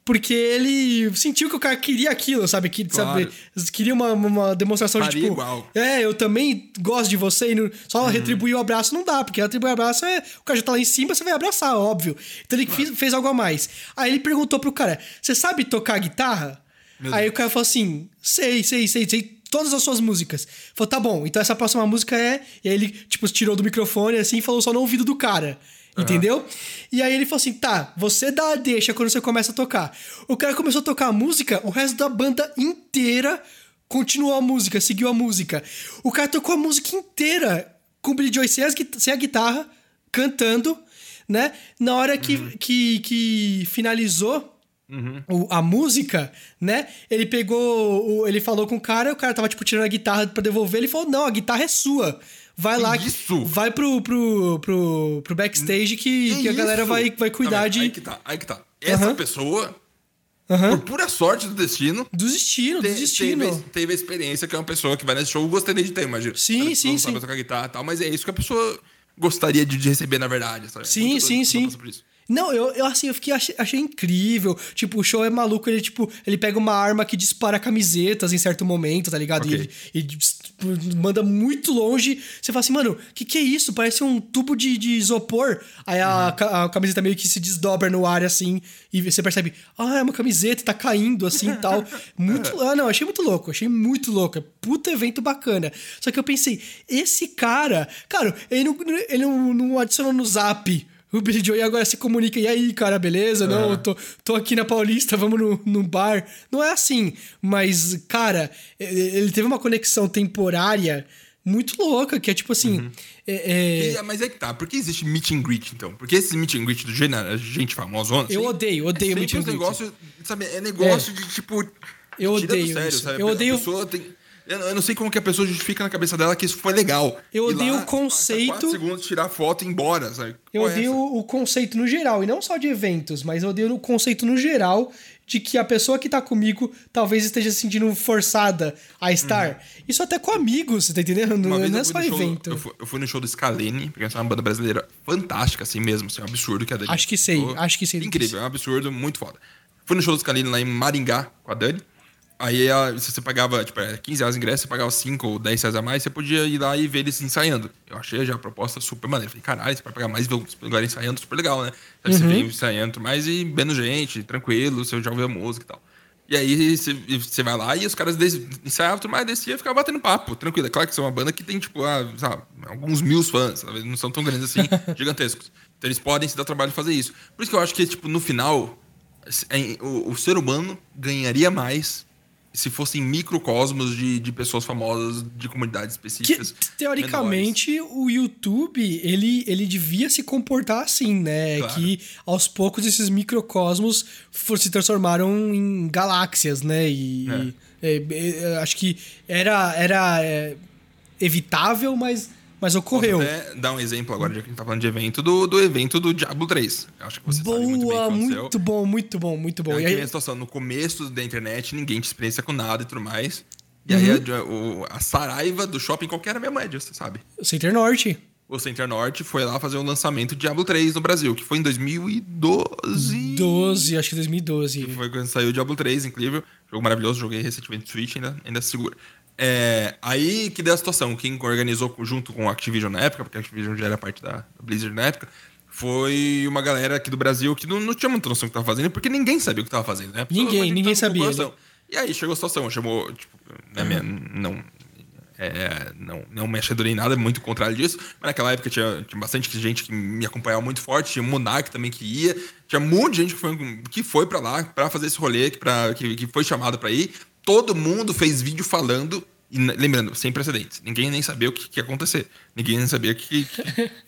Porque ele sentiu que o cara queria aquilo, sabe? Que, sabe? Queria uma, uma demonstração de Faria tipo. igual. É, eu também gosto de você e só Uhum. retribuir o abraço não dá, porque retribuir o abraço é. O cara já tá lá em cima, você vai abraçar, óbvio. Então ele fez, fez algo a mais. Aí ele perguntou pro cara: Você sabe tocar guitarra? Meu Aí o cara falou assim: Sei, sei, sei, sei. Todas as suas músicas. Falou, tá bom, então essa próxima música é. E aí ele, tipo, tirou do microfone assim e falou só no ouvido do cara. Entendeu? E aí ele falou assim: tá, você dá a deixa quando você começa a tocar. O cara começou a tocar a música, o resto da banda inteira continuou a música, seguiu a música. O cara tocou a música inteira com o Billy Joy sem, as sem a guitarra, cantando, né? Na hora que, que, que finalizou, o- a música, né? Ele pegou. ele falou com o cara, o cara tava, tipo, tirando a guitarra pra devolver. Ele falou: não, a guitarra é sua. Vai lá, que- Isso? vai pro, pro, pro, pro backstage que, que a galera vai, vai cuidar Tá, de, Aí que tá, aí que tá. Essa Aham. pessoa, Aham. por pura sorte do destino, do destino, do te- destino. Teve, teve a experiência que é uma pessoa que vai nesse show gostaria de ter, imagina. Sim, Ela sim, não sabe sim. tocar guitarra e tal, mas é isso que a pessoa gostaria de, de receber, na verdade. Sabe? Sim, Muito sim, doido sim. Não, eu, eu assim, eu fiquei, achei, achei incrível. Tipo, o show é maluco, ele, tipo, ele pega uma arma que dispara camisetas em certo momento, tá ligado? Ok. E, ele- e dis- manda muito longe. Você fala assim, mano, que que é isso? Parece um tubo de, de isopor. Aí a, Uhum. ca- a camiseta meio que se desdobra no ar, assim, e você percebe, ah, é uma camiseta, tá caindo, assim, e [LAUGHS] tal. Muito, ah, não, achei muito louco, achei muito louco. É Puta evento bacana. Só que eu pensei, esse cara, cara, ele não, ele não, não adicionou no zap o Billy Joe agora se comunica, e aí, cara, beleza? Não, eu tô, tô aqui na Paulista, vamos no, no bar. Não é assim, mas, cara, ele teve uma conexão temporária muito louca, que é tipo assim. é- é- E- mas é que tá, por que existe meet and greet, então? Porque esse meet and greet do gênero, gente famosona, Eu assim, odeio, odeio é meet and greet. negócio, sabe, é negócio de, tipo... Eu odeio sério, isso. sabe? Eu A odeio- pessoa tem... Eu eu não sei como que a pessoa justifica na cabeça dela que isso foi legal. Eu odeio lá, o conceito- segundos, tirar foto e ir embora, sabe? Eu é odeio essa? o conceito no geral, e não só de eventos, mas eu odeio o conceito no geral de que a pessoa que tá comigo talvez esteja se sentindo forçada a estar. Isso até com amigos, você tá entendendo? Uhum. Uma Não, é só show- evento. eu, fui, eu fui no show do Scalene, porque essa é uma banda brasileira fantástica, assim mesmo. Assim, é um absurdo que a Dani. Acho que sei, tocou. acho que sei Incrível, é um absurdo, muito foda. Fui no show do Scalene lá em Maringá com a Dani. Aí, a- se você pagava, tipo, era 15 reais o ingresso, você pagava 5 ou 10 reais a mais, você podia ir lá e ver eles ensaiando. Eu achei já a proposta super maneira. Falei, caralho, você vai pagar mais e ver os lugares ensaiando, super legal, né? Aí Uhum. você vê ensaiando mais e vendo gente, tranquilo, você já ouviu a música e tal. E aí você, vai lá e os caras ensaiavam tudo mais, descia e ficava batendo papo, tranquilo. É claro que são uma banda que tem, tipo, ah, sabe, alguns mil fãs, sabe? não são tão grandes assim, [LAUGHS] gigantescos. Então eles podem se dar trabalho de fazer isso. Por isso que eu acho que, tipo, no final, é, o, o ser humano ganharia mais se fossem microcosmos de, de pessoas famosas de comunidades Que, específicas. teoricamente, o YouTube, ele, ele devia se comportar assim, né? Claro. Que aos poucos esses microcosmos for- se transformaram em galáxias, né? E é, é, acho que era, era é, evitável, mas, mas ocorreu. Posso até dar um exemplo agora, já que a gente tá falando de evento, do, do evento do Diablo 3. Eu acho que você sabe muito bem o que Boa, muito bom, muito bom, muito bom. Aí E que aí- a situação, no começo da internet, ninguém te experiência com nada e tudo mais. E aí Uhum. a, o- a Saraiva do shopping qualquer era a mesma média, você sabe. Center Norte. O Center Norte foi lá fazer o lançamento de Diablo 3 no Brasil, que foi em 2012. 12, acho que 2012. Foi quando saiu o Diablo 3, incrível. Jogo maravilhoso, joguei recentemente no Switch, ainda, ainda segura. É, aí que deu a situação. Quem organizou junto com a Activision na época, porque a Activision já era parte da, Blizzard na época, foi uma galera aqui do Brasil que não, não tinha muita noção do que tava fazendo, porque ninguém sabia o que tava fazendo, né? Ninguém, ninguém sabia, coração. E aí chegou a situação, chamou, tipo, minha, não, é, não, não me achadorei em nada, muito contrário disso. Mas naquela época tinha, tinha bastante gente que me acompanhava muito forte, tinha o Monark também que ia, tinha um monte de gente que foi, que foi pra lá pra fazer esse rolê, que, pra, que, que foi chamado pra ir. Todo mundo fez vídeo falando, e lembrando, sem precedentes. Ninguém nem sabia o que, que ia acontecer. Ninguém nem sabia que, que-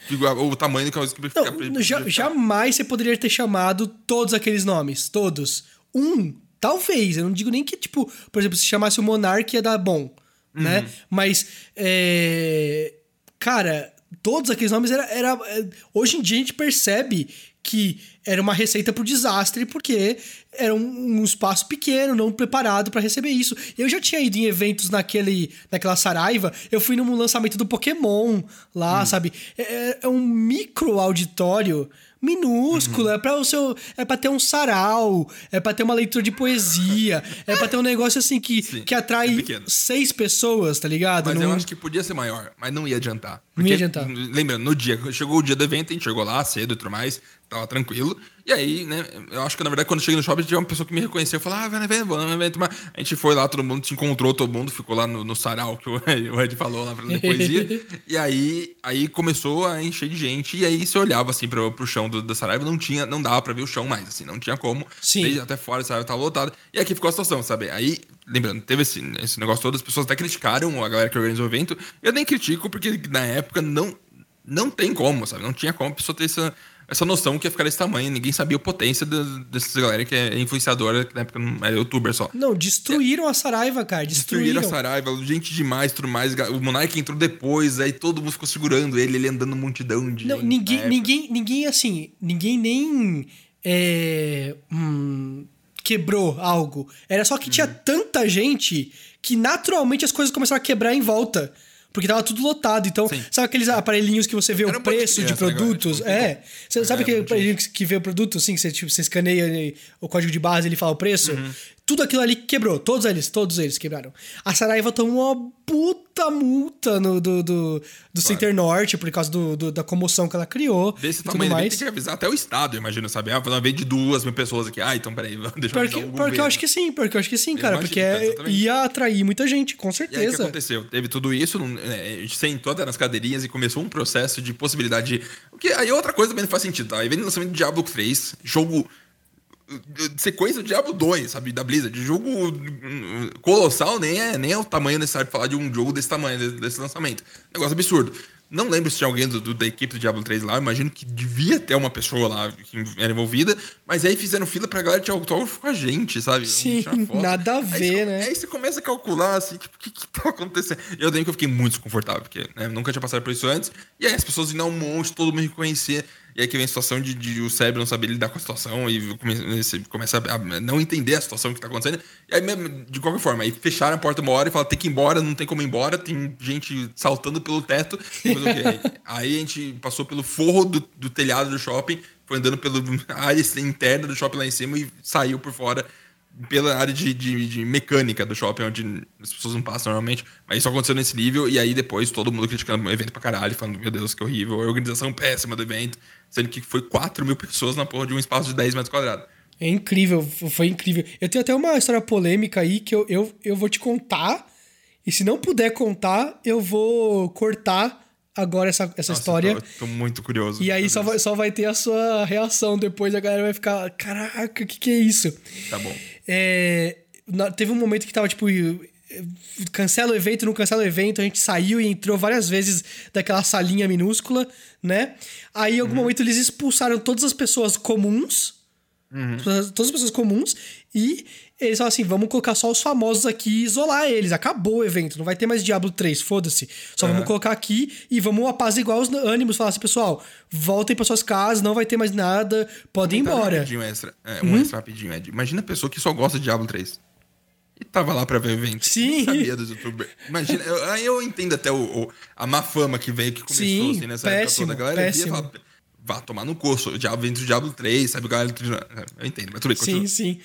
que- [LAUGHS] o tamanho que que Não, ja- jamais você poderia ter chamado todos aqueles nomes. Todos. Um, talvez. Eu não digo nem que, tipo, por exemplo, se chamasse o Monark ia dar bom. Né? Mas. é, Cara, todos aqueles nomes era, era. é, Hoje em dia a gente percebe que era uma receita pro desastre, porque era um, um espaço pequeno, não preparado pra receber isso. Eu já tinha ido em eventos naquele, naquela Saraiva, eu fui no lançamento do Pokémon lá, sabe? É, é um micro auditório minúsculo, é para o seu, é para ter um sarau, é para ter uma leitura de poesia, [LAUGHS] é para ter um negócio assim que, Sim, que é atrai pequeno. seis pessoas, tá ligado? Mas Não- eu acho que podia ser maior, mas não ia adiantar. Não ia adiantar. Lembrando, no dia, chegou o dia do evento, a gente chegou lá cedo e tudo mais, tava tranquilo. E aí, né, eu acho que na verdade quando eu cheguei no shopping tinha uma pessoa que me reconheceu, falou, ah, evento, vou no evento. Mas a gente foi lá, todo mundo se encontrou, todo mundo ficou lá no, no sarau que o Ed, o Ed falou lá pra ler poesia. [LAUGHS] e aí, aí começou a encher de gente, e aí você olhava assim pro, pro chão do, da Saraiva, não tinha, não dava pra ver o chão mais, assim, não tinha como. Sim. Desde até fora, a Saraiva tava lotada. E aqui ficou a situação, sabe? Aí, lembrando, teve esse, esse negócio todo, as pessoas até criticaram a galera que organizou o evento. Eu nem critico, porque na época não, não tem como, sabe? Não tinha como a pessoa ter essa, essa noção que ia ficar desse tamanho. Ninguém sabia a potência de, dessas galera que é influenciadora, que na época não era youtuber só. Não, destruíram é. a Saraiva, cara. Destruíram. destruíram a Saraiva, gente demais, tudo mais. O Monark entrou depois, aí todo mundo ficou segurando ele, ele andando multidão de. Não, ninguém, ninguém, ninguém, assim, ninguém nem. É, hum, quebrou algo. Era só que tinha uhum. tanta gente que naturalmente as coisas começaram a quebrar em volta. Porque tava tudo lotado. Então, Sim. sabe aqueles aparelhinhos que você vê Era o preço de, produtos? é. Você sabe é, aquele aparelhinho que vê o produto, assim, que você, tipo, você escaneia o código de base e ele fala o preço? Uhum. Tudo aquilo ali quebrou. Todos eles, todos eles quebraram. A Saraiva tomou uma puta multa no, do, do, do Center Norte por causa do, do, da comoção que ela criou. Desse tamanho, mais. tem que avisar até o Estado, imagina, sabe? Ah, uma vez de duas mil pessoas aqui. Ah, então peraí, [LAUGHS] deixa porque, eu Porque eu acho que sim, porque eu acho que sim, cara. Imagina, porque ia atrair muita gente, com certeza. E aí, o que aconteceu? Teve tudo isso, é, a gente sentou nas cadeirinhas e começou um processo de possibilidade de... Porque aí outra coisa também não faz sentido, tá? Aí vem o lançamento do Diablo 3, jogo sequência do Diablo 2, sabe? Da Blizzard. Jogo colossal, nem é, nem é o tamanho necessário pra falar de um jogo desse tamanho, desse lançamento. Negócio absurdo. Não lembro se tinha alguém do, do, da equipe do Diablo 3 lá. Imagino que devia ter uma pessoa lá que era envolvida. Mas aí fizeram fila pra galera tirar autógrafo com a gente, sabe? Sim, nada a ver, aí, né? Aí você começa a calcular, assim, tipo, o que que tá acontecendo? Eu lembro que eu fiquei muito desconfortável, porque né, nunca tinha passado por isso antes. E aí as pessoas indo um monte, todo mundo reconhecer. E aí que vem a situação de, de, o cérebro não saber lidar com a situação e você começa a não entender a situação que tá acontecendo. E aí, de qualquer forma, aí fecharam a porta uma hora e falaram, tem que ir embora, não tem como ir embora, tem gente saltando pelo teto. [LAUGHS] aí a gente passou pelo forro do, do telhado do shopping, foi andando pela [LAUGHS] área interna do shopping lá em cima e saiu por fora pela área de, de, de, mecânica do shopping, onde as pessoas não passam normalmente. Mas isso aconteceu nesse nível, e aí depois todo mundo criticando o evento pra caralho, falando, meu Deus, que horrível, a organização péssima do evento, sendo que foi 4 mil pessoas na porra de um espaço de 10 metros quadrados. É incrível, foi incrível. Eu tenho até uma história polêmica aí que eu, eu, eu vou te contar, e se não puder contar, eu vou cortar agora essa, essa Nossa, história. Tô, tô, muito curioso. E aí só vai, só vai ter a sua reação depois, a galera vai ficar, caraca, o que, que é isso? Tá bom. É, teve um momento que tava tipo. Cancela o evento, não cancela o evento, a gente saiu e entrou várias vezes daquela salinha minúscula, né? Aí, em algum uhum. momento, eles expulsaram todas as pessoas comuns, uhum. todas as pessoas comuns, e eles falaram assim: vamos colocar só os famosos aqui e isolar eles. Acabou o evento, não vai ter mais Diablo 3, foda-se. Só uhum. vamos colocar aqui e vamos apaziguar os ânimos. Falar assim, pessoal, voltem para suas casas, não vai ter mais nada, podem ir embora. Rapidinho extra. É, um hum? extra rapidinho, Ed. Imagina a pessoa que só gosta de Diablo 3. E tava lá pra ver o evento. Sim. Sabia dos youtubers. Imagina, eu, eu entendo até o, o, a má fama que veio, que começou Sim, assim, nessa péssimo, época toda. A galera péssimo. via vá tomar no curso. O Diablo vem do Diablo 3, sabe? O galera. Eu entendo, mas tudo bem, continua. Sim, sim.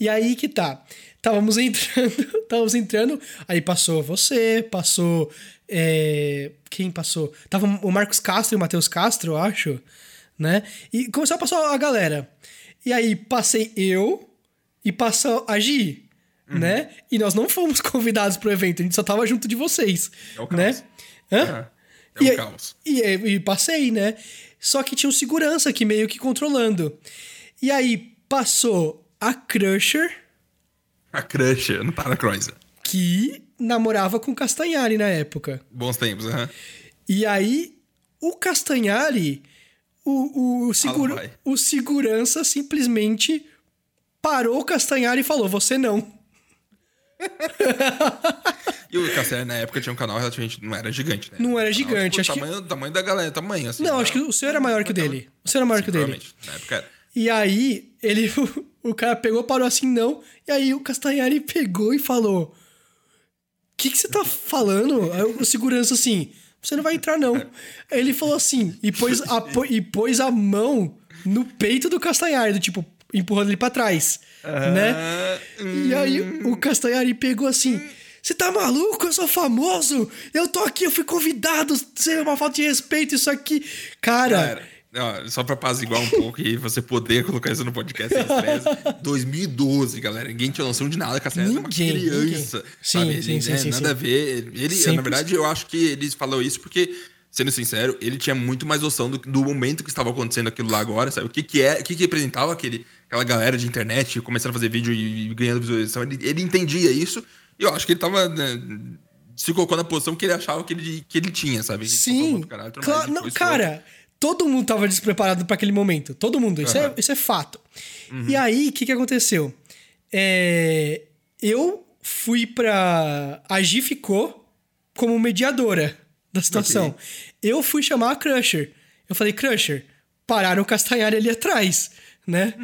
E aí que tá. Távamos entrando, [LAUGHS] távamos entrando, aí passou você, passou. É, quem passou? Tava o Marcos Castro e o Matheus Castro, eu acho, né? E começou a passar a galera. E aí passei eu e passou a Gi, uhum. né? E nós não fomos [LAUGHS] convidados pro evento, a gente só tava junto de vocês, é o né? caos. Hã? É, é o caos. E, e, e passei, né? Só que tinha um segurança aqui meio que controlando. E aí passou a Crusher a Crusher, no Paracroiser. Que namorava com Castanhari na época. Bons tempos, aham. Uhum. E aí, o Castanhari, o, o, segura, o segurança simplesmente parou o Castanhari e falou: Você não. E o Castanhari na época tinha um canal relativamente. Não era gigante, né? Não era gigante. Tipo, acho tamanho, que... tamanho da galera, tamanho assim. Não, acho que o seu era maior que o dele. O seu era maior Sim, que o dele. Na época era. E aí, ele, [LAUGHS] o cara pegou, parou assim, não. E aí o Castanhari pegou e falou: O que, que você tá falando? Aí o segurança assim: Você não vai entrar, não. Aí ele falou assim, e pôs a, [LAUGHS] e pôs a mão no peito do Castanhari, do tipo, empurrando ele pra trás. né? E aí o Castanhari pegou assim. Você tá maluco? Eu sou famoso! Eu tô aqui, eu fui convidado! Isso é uma falta de respeito, isso aqui. Cara, Cara Ó, só pra apaziguar um [LAUGHS] pouco e você poder colocar isso no podcast sem estresse. [LAUGHS] 2012, galera. Ninguém tinha noção de nada. Cassiano era uma criança. Ninguém. Sim, sim, sim, né? sim, Nada a ver. Ele, na verdade, eu acho que ele falou isso porque, sendo sincero, ele tinha muito mais noção do, do momento que estava acontecendo aquilo lá agora, sabe? O que que é, o que que representava aquele, aquela galera de internet começando a fazer vídeo e, e ganhando visualização. Ele, ele entendia isso e eu acho que ele tava... Né, se colocou na posição que ele achava que ele, que ele tinha, sabe? Sim. Caralho, claro, não, cara Todo mundo tava despreparado para aquele momento. Todo mundo. Isso, Aham. é, isso é fato. E aí, o que, que aconteceu? É, eu fui pra. A Gi ficou como mediadora da situação. Eu fui chamar a Crusher. Eu falei, Crusher, pararam o Castanhari ali atrás, né?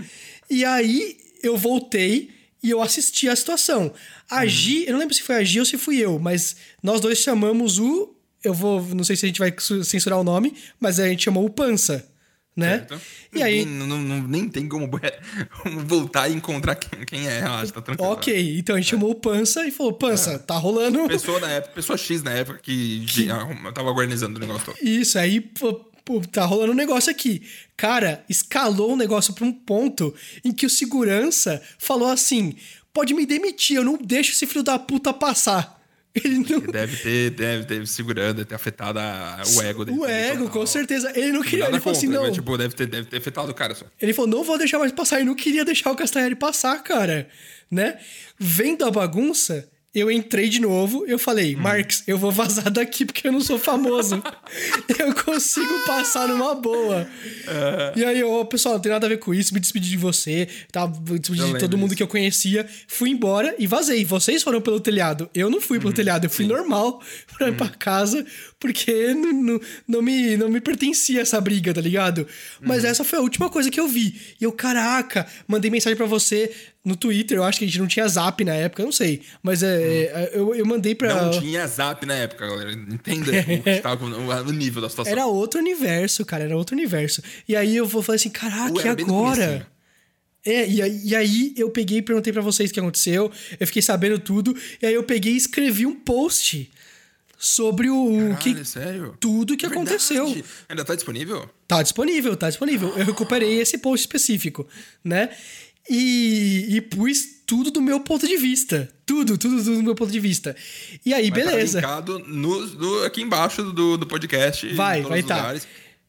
E aí eu voltei e eu assisti a situação. A Gi, eu não lembro se foi a Gi ou se fui eu, mas nós dois chamamos o. Eu vou. Não sei se a gente vai su- censurar o nome, mas a gente chamou o Pança, né? Certo? E aí. Não, não- não- nem tem como, como [LAUGHS] voltar e encontrar quem, quem é, relaxa, tá tranquilo. Ok, então a gente chamou o Pança e falou: Pança, tá rolando. Pessoa na época, pessoa X na época que, que tava organizando o negócio todo. Isso, aí pô, tá rolando um negócio aqui. Cara, escalou o negócio pra um ponto em que o segurança falou assim: pode me demitir, eu não deixo esse filho da puta passar. [LAUGHS] Ele não. Deve ter, deve ter segurando, deve ter afetado a- o ego dele. O ego, com certeza. Ele não queria. Ele falou assim: contra, não. mas, tipo, deve ter, deve ter afetado o cara só. Ele falou, não vou deixar mais passar. E não queria deixar o Castanhari passar, cara. Né? Vendo a bagunça, eu entrei de novo. Eu falei, Marx, eu vou vazar daqui porque eu não sou famoso. [LAUGHS] eu consigo passar numa boa. E aí, eu, pessoal, não tem nada a ver com isso. Me despedi de você. Tá? Me despedi Eu de todo mundo disso. que eu conhecia. Fui embora e vazei. Vocês foram pelo telhado. Eu não fui pelo telhado. Eu fui normal pra ir pra casa. Porque não, não, não me, não me pertencia essa briga, tá ligado? Mas essa foi a última coisa que eu vi. E eu, caraca, mandei mensagem pra você no Twitter. Eu acho que a gente não tinha zap na época, eu não sei. Mas é, é, eu, eu mandei pra. Não tinha zap na época, galera. Entenda [LAUGHS] o, que tava, o, o nível da situação. Era outro universo, cara, era outro universo. E aí eu vou falar assim, caraca, Ué, e agora? comecinho. É, e aí, eu peguei e perguntei pra vocês o que aconteceu, eu fiquei sabendo tudo, e aí eu peguei e escrevi um post sobre o que Caralho, sério? tudo que Verdade. aconteceu. Ainda tá disponível? Tá disponível, tá disponível. Eu recuperei esse post específico, né? E, e pus tudo do meu ponto de vista. Tudo, tudo, tudo do meu ponto de vista. E aí, Vai beleza. Tá no, no- aqui embaixo do, do podcast. Vai, vai estar. lugares.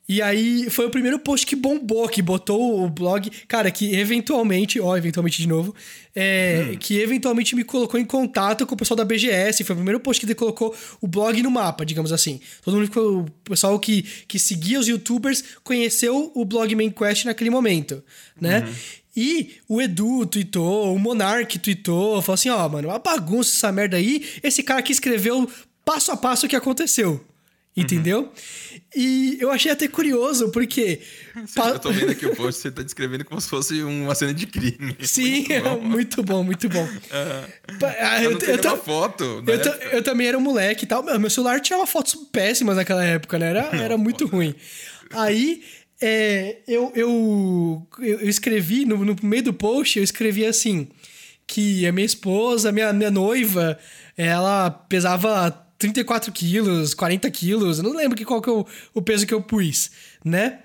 E aí foi o primeiro post que bombou, que botou o blog. Cara, que eventualmente, ó, eventualmente de novo, é, que eventualmente me colocou em contato com o pessoal da BGS. Foi o primeiro post que colocou o blog no mapa, digamos assim. Todo mundo ficou. O pessoal que, que seguia os youtubers conheceu o blog Main Quest naquele momento, né? E o Edu tweetou, o Monark tweetou, falou assim: ó, mano, uma bagunça essa merda aí. Esse cara que escreveu passo a passo o que aconteceu. Entendeu? E eu achei até curioso, porque. [LAUGHS] pa- Eu tô vendo aqui o post, você tá descrevendo como se fosse uma cena de crime. [LAUGHS] Sim, [LAUGHS] Muito bom. muito bom, muito bom. Ah, Eu foto. né? eu ta- eu também era um moleque e tal. Meu meu celular tirava fotos péssimas naquela época, né? Era, era muito ruim. Aí, é, eu, eu, eu escrevi, no, no meio do post, eu escrevi assim: que a minha esposa, minha, minha noiva, ela pesava 34 quilos, 40 quilos, eu não lembro que, qual que é o, o peso que eu pus, né?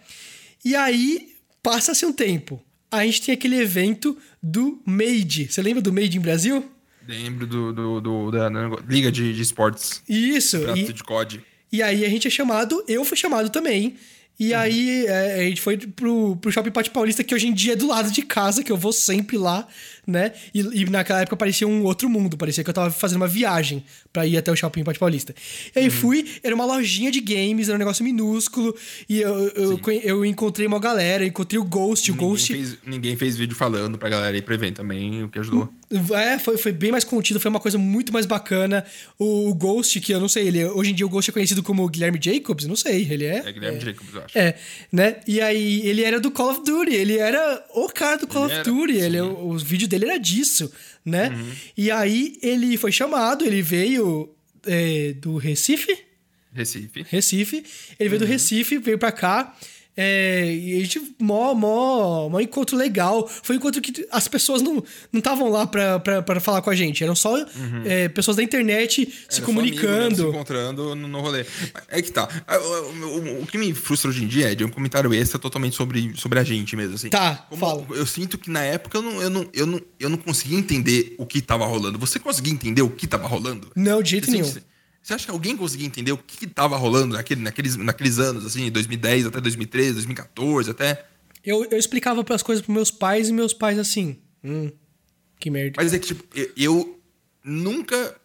E aí, passa-se um tempo. A gente tem aquele evento do Made. Você lembra do Made em Brasil? Lembro do, do, do- da da Liga de, de Esportes. Isso. E, de COD. e aí a gente é chamado, eu fui chamado também. E aí é, a gente foi pro, pro Shopping Pátio Paulista, que hoje em dia é do lado de casa, que eu vou sempre lá, né? E, e naquela época parecia um outro mundo, parecia que eu tava fazendo uma viagem pra ir até o Shopping Pátio Paulista. E aí fui, era uma lojinha de games, era um negócio minúsculo, e eu, eu, conhe- eu encontrei uma galera, encontrei o Ghost, o Ninguém Ghost... fez, ninguém fez vídeo falando pra galera ir pro evento também, o que ajudou. É, foi, foi bem mais contido, foi uma coisa muito mais bacana. O, o Ghost, que eu não sei, ele hoje em dia o Ghost é conhecido como Guilherme Jacobs, não sei, ele é. É Guilherme Jacobs, eu acho. É, né? E aí ele era do Call of Duty, ele era o cara do Call Ele of era, Duty, ele, o, o vídeo dele era disso, né? E aí ele foi chamado, ele veio é, do Recife, Recife. Recife. Ele veio do Recife, veio pra cá. É, e a gente, mó, mó, mó encontro legal. Foi um encontro que as pessoas não estavam lá pra, pra, pra falar com a gente. Eram só é, pessoas da internet se Era comunicando. amigo se encontrando no, no rolê. É que tá. Ah, O, o- o que me frustra hoje em dia é de um comentário extra totalmente sobre, sobre a gente mesmo, assim. Tá, Como fala. Eu sinto que na época eu não, eu, não, eu, não, eu não conseguia entender o que tava rolando. Você conseguia entender o que tava rolando? Não, de jeito Assim, nenhum. Você, você acha que alguém conseguia entender o que, que tava rolando naquele, naqueles, naqueles anos, assim, 2010 até 2013, 2014, até. Eu, eu explicava as coisas pros meus pais e meus pais assim. Hum, que merda. Mas é que, tipo, eu, eu nunca.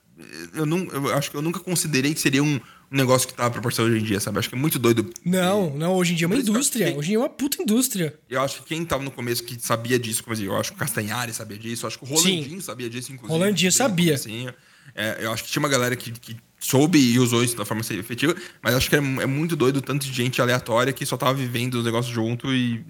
Eu, não, eu acho que eu nunca considerei que seria um, um negócio que tá proporção hoje em dia, sabe? Acho que é muito doido. Não, não, hoje em dia é uma que indústria. Hoje em dia é uma puta indústria. Eu acho que quem tava no começo que sabia disso, como eu dizia, eu acho que o Castanhari sabia disso, eu acho que o Rolandinho sabia disso, inclusive. Rolandinho sabia. comecinho. É, eu acho que tinha uma galera que, que soube e usou isso da forma efetiva, mas acho que é, é muito doido o tanto de gente aleatória que só tava vivendo os negócios junto e.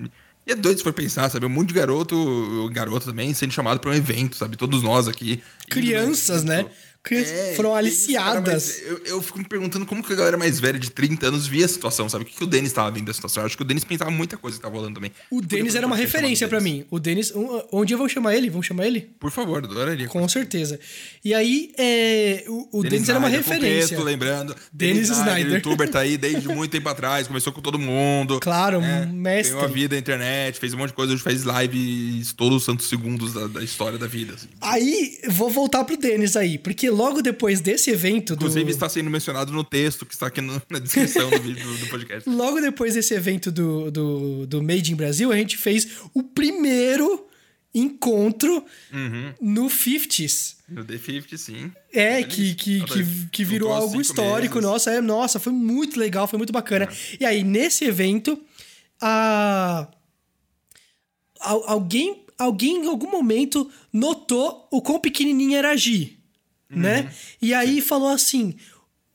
E é doido se for pensar, sabe? Um monte de garoto, garoto também, sendo chamado pra um evento, sabe? Todos nós aqui. Crianças, né? É, foram isso, aliciadas. mas eu, eu fico me perguntando como que a galera mais velha de 30 anos via a situação, sabe? O que, que o Denis tava vendo da situação? Eu acho que o Denis pensava muita coisa que tava rolando também. O Denis era uma referência Denis. mim. O Denis. um- Onde vamos chamar ele? Vamos chamar ele? Por favor, adoraria. Com certeza. E aí, é, o, o Denis, era uma referência. Texto, lembrando. Denis Snyder. youtuber tá aí [LAUGHS] desde muito tempo atrás, começou com todo mundo. Claro, né? mestre. Ganhou a vida na internet, fez um monte de coisa, hoje faz lives todos os santos segundos da, da história da vida. assim. Aí, vou voltar pro Denis aí, porque logo depois desse evento do. Inclusive está sendo mencionado no texto que está aqui no- na descrição do vídeo do, do podcast. [LAUGHS] Logo depois desse evento do, do, do Made in Brasil, a gente fez o primeiro encontro Uhum. no 50s. No The 50, sim. É, que, que, que, que virou algo histórico. meses. Nossa, é, nossa, foi muito legal, foi muito bacana. E aí, nesse evento, a... al- alguém, alguém em algum momento notou o quão pequenininha era a Gi, né? E aí falou assim,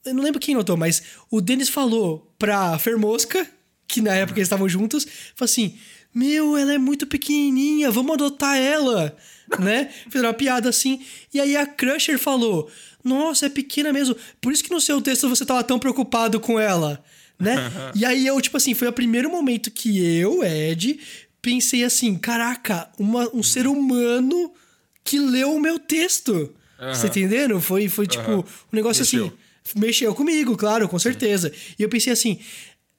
eu não lembro quem notou, mas o Denis falou pra Fermosca, que na época eles estavam juntos, falou assim, meu, ela é muito pequenininha, vamos adotar ela, [LAUGHS] né? Fizeram uma piada assim. E aí a Crusher falou, nossa, é pequena mesmo, por isso que no seu texto você tava tão preocupado com ela, né? [LAUGHS] e aí eu, tipo assim, foi o primeiro momento que eu, Ed, pensei assim, caraca, uma, um ser humano que leu o meu texto. Você entendendo? Foi, foi tipo, Aham. um negócio Mexeu. assim. Mexeu comigo, claro, com certeza. E eu pensei assim,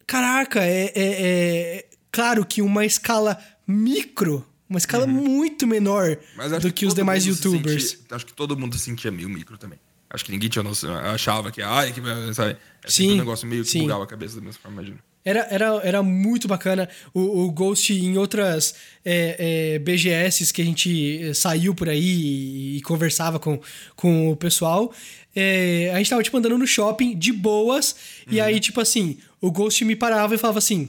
caraca, é, é- é- Claro que uma escala micro, uma escala muito menor Uhum. Mas acho do que, os todo demais mundo se youtubers. sentia- acho que todo mundo se sentia meio micro também. Acho que ninguém tinha noção, achava que, ai, que sabe? É Sim, um negócio meio que sim. bugava a cabeça da mesma forma, imagino. Era, era, era muito bacana. O, o Ghost, em outras é, é, BGS que a gente eh, saiu por aí e, e conversava com, com o pessoal, é, a gente tava, tipo, andando no shopping de boas, e aí, tipo assim, o Ghost me parava e falava assim: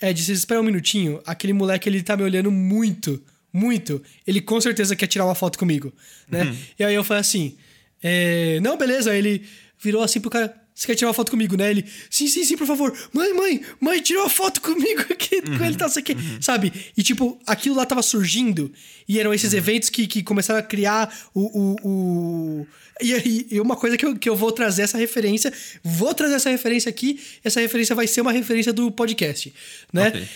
Ed, vocês esperam um minutinho? Aquele moleque, ele tá me olhando muito, muito. Ele com certeza quer tirar uma foto comigo, né? E aí eu falei assim: é, Não, beleza. Aí ele virou assim pro cara: Você quer tirar uma foto comigo, né? Ele: Sim, sim, sim, por favor. Mãe, mãe, mãe, tira uma foto comigo aqui, com ele, tá, sei o quê. Sabe? E tipo, aquilo lá tava surgindo. E eram esses eventos que, que começaram a criar o. o, o... E, aí, e uma coisa que eu, que eu vou trazer essa referência, vou trazer essa referência aqui, essa referência vai ser uma referência do podcast, né? Ok.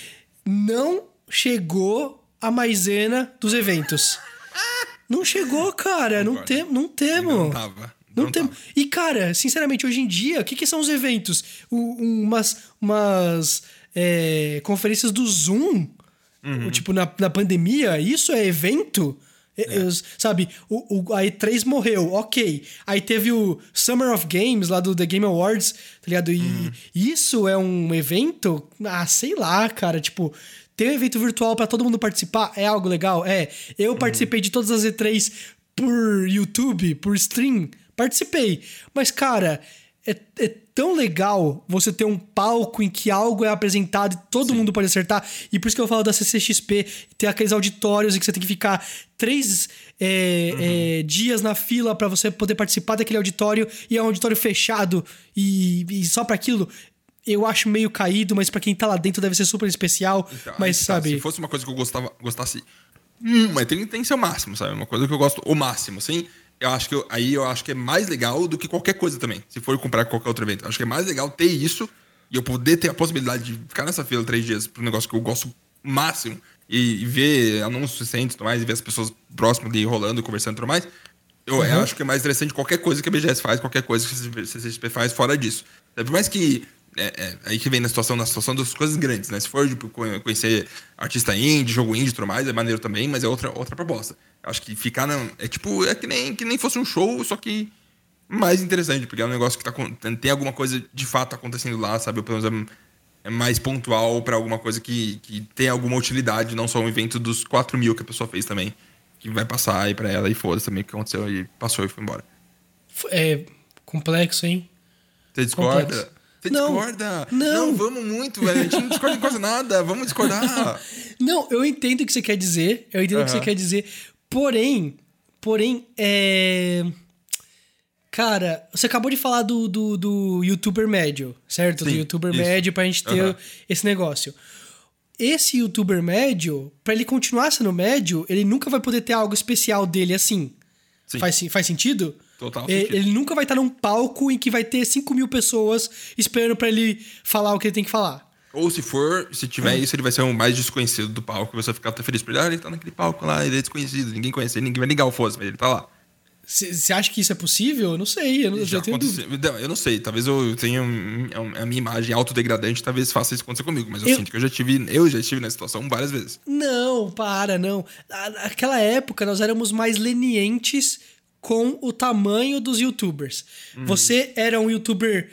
Não chegou a maisena dos eventos. [LAUGHS] Não chegou, cara. Não, tem, não temos. Não tava. Não, Não temos. tava. E, cara, sinceramente, hoje em dia, o que, que são os eventos? O- umas umas é, conferências do Zoom, Uhum. tipo, na, na pandemia, isso é evento? É, eu- sabe, o, o, a E3 morreu, ok. Aí teve o Summer of Games lá do The Game Awards, tá ligado? E Uhum. isso é um evento? Ah, sei lá, cara. Tipo, ter um evento virtual pra todo mundo participar é algo legal? É. Eu participei de todas as E3 por YouTube, por stream. Participei. Mas, cara, é, é tão legal você ter um palco em que algo é apresentado e todo mundo pode acertar. E por isso que eu falo da CCXP, ter aqueles auditórios em que você tem que ficar três é, é, dias na fila pra você poder participar daquele auditório e é um auditório fechado e, e só pra aquilo. Eu acho meio caído, mas pra quem tá lá dentro deve ser super especial. Então, mas, tá, sabe. Se fosse uma coisa que eu gostava, gostasse. Hum, mas tem, tem que ser o máximo, sabe? Uma coisa que eu gosto o máximo, assim. Eu acho que eu- aí eu acho que é mais legal do que qualquer coisa também. Se for comprar qualquer outro evento. Eu acho que é mais legal ter isso e eu poder ter a possibilidade de ficar nessa fila três dias pro negócio que eu gosto máximo e, e ver anúncios recentes e tudo mais, e ver as pessoas próximas ali rolando, conversando e tudo mais. Eu, eu acho que é mais interessante qualquer coisa que a BGS faz, qualquer coisa que a CCXP faz fora disso. Por mais que. É, é, aí que vem na situação, na situação das coisas grandes, né? Se for tipo, co- conhecer artista indie, jogo indie e tudo mais, é maneiro também, mas é outra, outra proposta. Acho que ficar na. É tipo, é que nem, que nem fosse um show, só que mais interessante, porque é um negócio que tá, tem alguma coisa de fato acontecendo lá, sabe? Ou pelo menos é, é mais pontual pra alguma coisa que, que tem alguma utilidade, não só um evento dos 4 mil que a pessoa fez também, que vai passar aí pra ela e foda-se também o que aconteceu e passou e foi embora. É complexo, hein? Você discorda? complexo. Você Não, discorda? não. vamos muito, velho. A gente não discorda em quase nada. Vamos discordar. [LAUGHS] Não, eu entendo o que você quer dizer. Eu entendo o que você quer dizer. Porém, porém, é. Cara, você acabou de falar do, do, do youtuber médio, certo? do Sim, youtuber isso. médio pra gente ter Aham. esse negócio. Esse youtuber médio, pra ele continuar sendo médio, ele nunca vai poder ter algo especial dele assim. Sim. Faz, faz sentido? Total sentido. Ele nunca vai estar num palco em que vai ter 5 mil pessoas esperando pra ele falar o que ele tem que falar. Ou se for, se tiver isso, ele vai ser o mais desconhecido do palco. Você vai ficar até feliz por ele. Ah, ele tá naquele palco lá, ele é desconhecido, ninguém conhece ele, ninguém vai ligar o foda mas ele tá lá. Você acha que isso é possível? Eu não sei. Eu, não, Já tenho. Não, eu não sei, talvez eu tenha um- a minha imagem autodegradante, talvez faça isso acontecer comigo, mas eu, Eu- sinto que eu já tive, eu já estive nessa situação várias vezes. Não, para, não. Na- Naquela época, nós éramos mais lenientes com o tamanho dos youtubers. Uhum. Você era um youtuber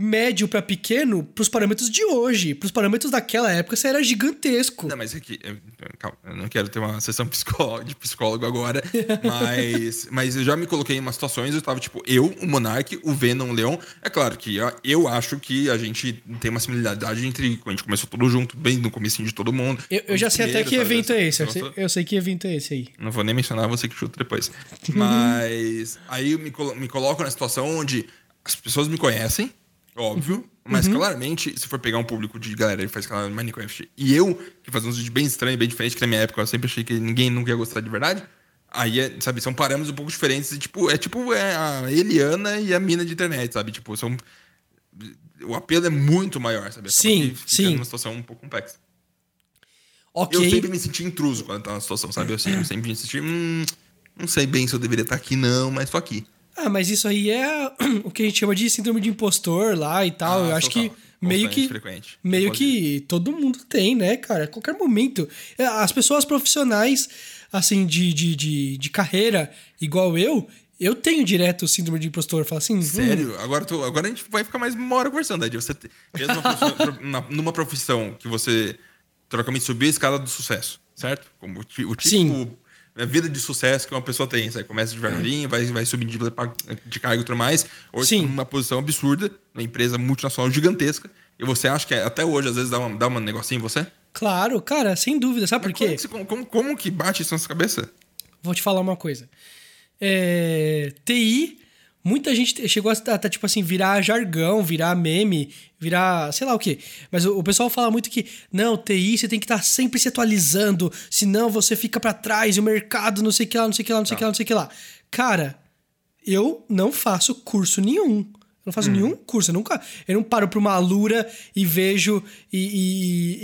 médio pra pequeno pros parâmetros de hoje. Pros parâmetros daquela época, você era gigantesco. Não, mas aqui, eu, calma, eu não quero ter uma sessão psicó- de psicólogo agora, [LAUGHS] mas, mas eu já me coloquei em umas situações, eu tava tipo, eu, o Monark, o Venom, o Leon. É claro que eu, acho que a gente tem uma similaridade entre quando a gente começou tudo junto, bem no comecinho de todo mundo. Eu, eu já sei até que evento é esse. Eu sei, eu sei que evento é esse aí. Não vou nem mencionar, você que chuta depois. [LAUGHS] Mas aí eu me, colo- me coloco na situação onde as pessoas me conhecem, óbvio, mas claramente, se for pegar um público de galera que faz canal no Minecraft e eu, que faz uns vídeos bem estranhos, bem diferentes, que na minha época eu sempre achei que ninguém nunca ia gostar de verdade. Aí, é, sabe, são parâmetros um pouco diferentes. E, tipo, é tipo é a Eliana e a mina de internet, sabe? Tipo, são. O apelo é muito maior, sabe? Acaba Sim, sim. numa situação um pouco complexa. Ok. Eu sempre me senti intruso quando eu tava na situação, sabe? Eu sempre, eu sempre me senti, hum, não sei bem se eu deveria estar aqui, não, mas tô aqui. Ah, mas isso aí é [CLEARS THROAT] o que a gente chama de síndrome de impostor lá e tal. Ah, eu acho total. que meio que frequente. meio que todo mundo tem, né, cara? A qualquer momento. É, As pessoas profissionais, assim, de, de, de, de carreira, igual eu, eu tenho direto o síndrome de impostor. Fala assim, hum, Sério? Agora, tô- agora a gente vai ficar mais uma hora conversando? De você mesmo uma [LAUGHS] numa profissão que você trocamente subir a escala do sucesso, certo? Como o, o tipo. Sim. A vida de sucesso que uma pessoa tem, sabe? Começa devagarinho, vai, vai subindo de, de cargo e tudo mais. Hoje, Sim. numa posição absurda, uma empresa multinacional gigantesca. E você acha que até hoje, às vezes, dá, uma, dá um negocinho em você? claro, cara, sem dúvida. Sabe por Mas como quê? Como, como, como que bate isso na sua cabeça? Vou te falar uma coisa. É, TI, muita gente chegou a, a, tipo assim, virar jargão, virar meme, virar sei lá o quê. Mas o, o pessoal fala muito que, não, TI você tem que estar sempre se atualizando, senão você fica pra trás e o mercado não sei o que lá, não sei o que lá, não sei o que lá, não sei o que lá. Cara, eu não faço curso nenhum. Eu não faço nenhum curso. Eu nunca. Eu não paro pra uma alura e vejo e, e-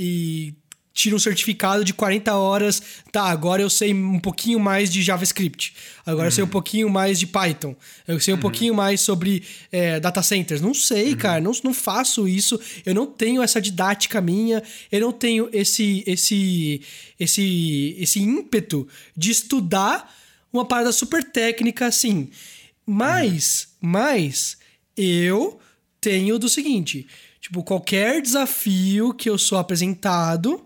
e tiro um certificado de 40 horas. Tá, agora eu sei um pouquinho mais de JavaScript. Agora eu sei um pouquinho mais de Python. Eu sei um pouquinho mais sobre é, data centers. Não sei, cara. Não, não faço isso. Eu não tenho essa didática minha. Eu não tenho esse, esse, esse, esse ímpeto de estudar uma parada super técnica assim. Mas, mas, eu tenho do seguinte: tipo, qualquer desafio que eu sou apresentado,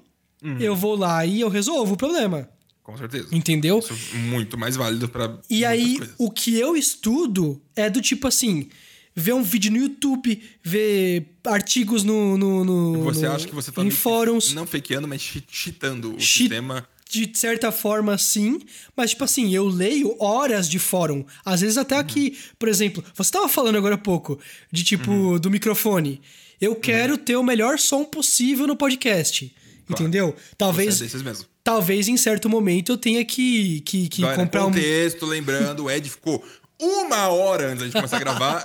eu vou lá e eu resolvo o problema. Com certeza. Entendeu? Isso é muito mais válido pra. E aí, coisas. o que eu estudo é do tipo assim: ver um vídeo no YouTube, ver artigos no. no, no Você no- acha que você tá em fóruns. Não fakeando, mas che- cheatando o Cheat- sistema. De certa forma, sim. Mas, tipo assim, eu leio horas de fórum. Às vezes até aqui. Por exemplo, você tava falando agora há pouco de tipo, do microfone. Eu quero ter o melhor som possível no podcast. Entendeu? Talvez. É mesmo. Talvez em certo momento eu tenha que, que, que Galera, comprar um. contexto, lembrando, o Ed ficou uma hora antes da gente começar a gravar,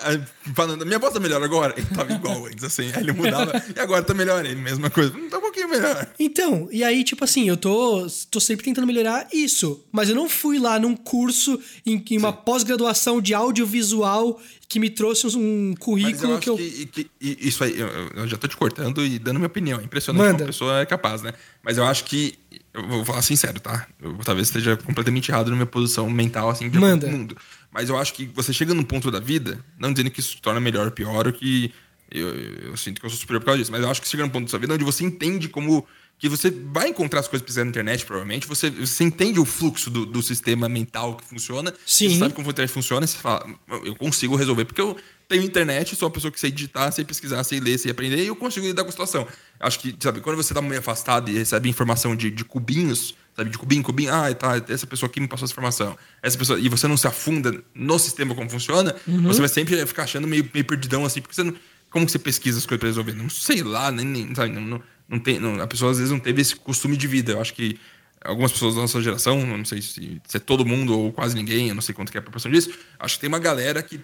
falando, minha voz tá melhor agora? Ele tava igual antes, assim. Aí ele mudava, e agora tá melhor. Ele, mesma coisa. Não tá um pouquinho melhor. Então, e aí, tipo assim, eu tô, tô sempre tentando melhorar isso. Mas eu não fui lá num curso, em, em uma pós-graduação de audiovisual que me trouxe um currículo eu que eu. que, que- e isso aí, eu, eu já tô te cortando e dando minha opinião. É impressionante Manda. como a pessoa é capaz, né? Mas eu acho que, eu vou falar sincero, tá? Eu talvez esteja completamente errado na minha posição mental, assim, de Manda. mundo. Mas eu acho que você chega num ponto da vida, não dizendo que isso torna melhor ou pior, ou que eu, eu sinto que eu sou superior por causa disso, mas eu acho que chega num ponto da sua vida onde você entende como que você vai encontrar as coisas pesquisando na internet, provavelmente. Você, você entende o fluxo do, do sistema mental que funciona. Sim. Você sabe como a internet funciona. Você fala, eu consigo resolver. Porque eu tenho internet, sou uma pessoa que sei digitar, sei pesquisar, sei ler, sei aprender. E eu consigo lidar com a situação. Acho que, sabe, quando você tá meio afastado e recebe informação de, de cubinhos, sabe, de cubinho, cubinho, ah, tá, essa pessoa aqui me passou essa informação. Essa pessoa, e você não se afunda no sistema como funciona, você vai sempre ficar achando meio, meio perdidão assim, porque você não. Como que você pesquisa as coisas pra resolver? Não sei lá, nem, nem sabe, não, não, não tem, não, a pessoa às vezes não teve esse costume de vida. Eu acho que algumas pessoas da nossa geração, não sei se, se é todo mundo ou quase ninguém, eu não sei quanto que é a proporção disso, acho que tem uma galera que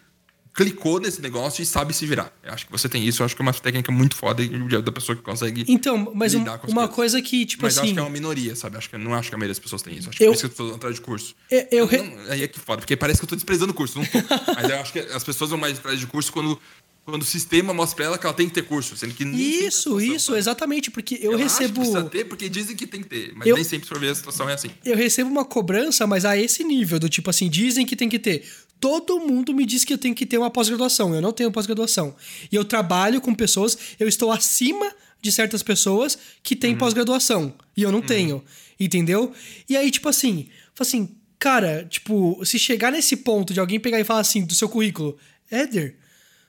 clicou nesse negócio e sabe se virar. Eu acho que você tem isso, eu acho que é uma técnica muito foda da pessoa que consegue. Então, mas um- lidar com as uma coisas. coisa que, tipo Mas eu assim. acho que é uma minoria, sabe? Acho que eu não acho que a maioria das pessoas tem isso. Acho que Eu- por isso que pessoas vão atrás de curso. Eu- eu re- Não, aí é que foda, porque parece que eu tô desprezando o curso, não tô. [LAUGHS] Mas eu acho que as pessoas vão mais atrás de curso quando, quando o sistema mostra pra ela que ela tem que ter curso, sendo que é Isso, isso, exatamente, porque eu Ela acha que recebo. precisa ter porque dizem que tem que ter, mas Eu- nem sempre ver a situação é assim. eu recebo uma cobrança, mas a esse nível, do tipo assim, dizem que tem que ter. Todo mundo me diz que eu tenho que ter uma pós-graduação. Eu não tenho pós-graduação. E eu trabalho com pessoas, eu estou acima de certas pessoas que têm pós-graduação. E eu não tenho. Entendeu? E aí, tipo assim, assim, cara, tipo, se chegar nesse ponto de alguém pegar e falar assim, do seu currículo, Éder,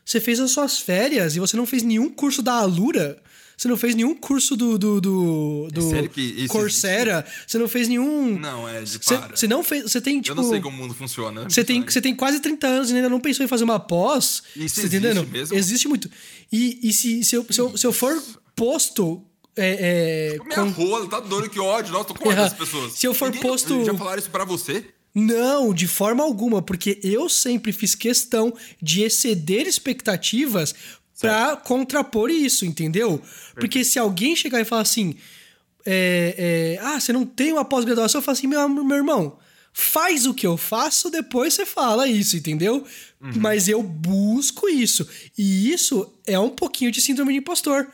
você fez as suas férias e você não fez nenhum curso da Alura. Você não fez nenhum curso do. do, do, do sério que Coursera. Você não fez nenhum. Não, é de Você, para. você não fez. Você tem, tipo. eu não sei como o mundo funciona. Você tem, você tem quase 30 anos e ainda não pensou em fazer uma pós. Isso você existe entendendo? mesmo? Existe muito. E, e se, se, eu, se, eu, se eu for posto. É, é, Minha com- rola, tá doido, que ódio. Nossa, tô com ódio É, das pessoas. se eu for Ninguém- posto- Já falaram isso pra você? Não, de forma alguma, porque eu sempre fiz questão de exceder expectativas pra contrapor isso, entendeu? Porque se alguém chegar e falar assim, é, é, ah, você não tem uma pós-graduação, eu falo assim, meu, meu irmão, faz o que eu faço, depois você fala isso, entendeu? Mas eu busco isso. E isso é um pouquinho de síndrome de impostor.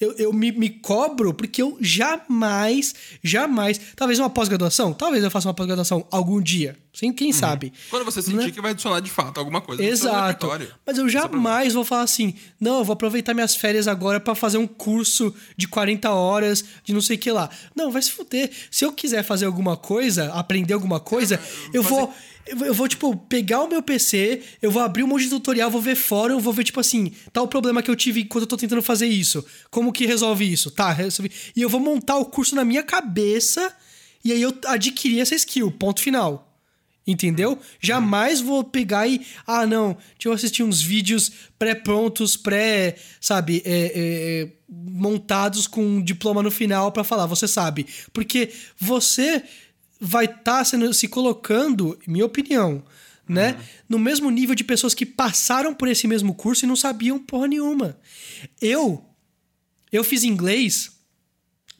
Eu, eu me, me cobro porque eu jamais, jamais. Talvez uma pós-graduação, talvez eu faça uma pós-graduação algum dia. Sem quem sabe. Quando você sentir Né? que vai adicionar de fato alguma coisa Exato. Mas eu jamais vou falar assim, não, eu vou aproveitar minhas férias agora pra fazer um curso de 40 horas de não sei o que lá. Não, vai se fuder. Se eu quiser fazer alguma coisa, aprender alguma coisa, [LAUGHS] eu fazer- vou. Eu vou- tipo, pegar o meu PC, eu vou abrir um monte de tutorial, vou ver fórum, eu vou ver, tipo assim, tal problema que eu tive quando eu tô tentando fazer isso. Como que resolve isso? Tá, resolvi. E eu vou montar o curso na minha cabeça e aí eu adquirir essa skill. Ponto final. Entendeu? Jamais vou pegar e. Ah, não. Deixa eu assistir uns vídeos pré-prontos, pré. Sabe? é, é, é, montados com um diploma no final pra falar, você sabe. Porque você vai estar se colocando, minha opinião, né? No mesmo nível de pessoas que passaram por esse mesmo curso e não sabiam porra nenhuma. Eu. Eu fiz inglês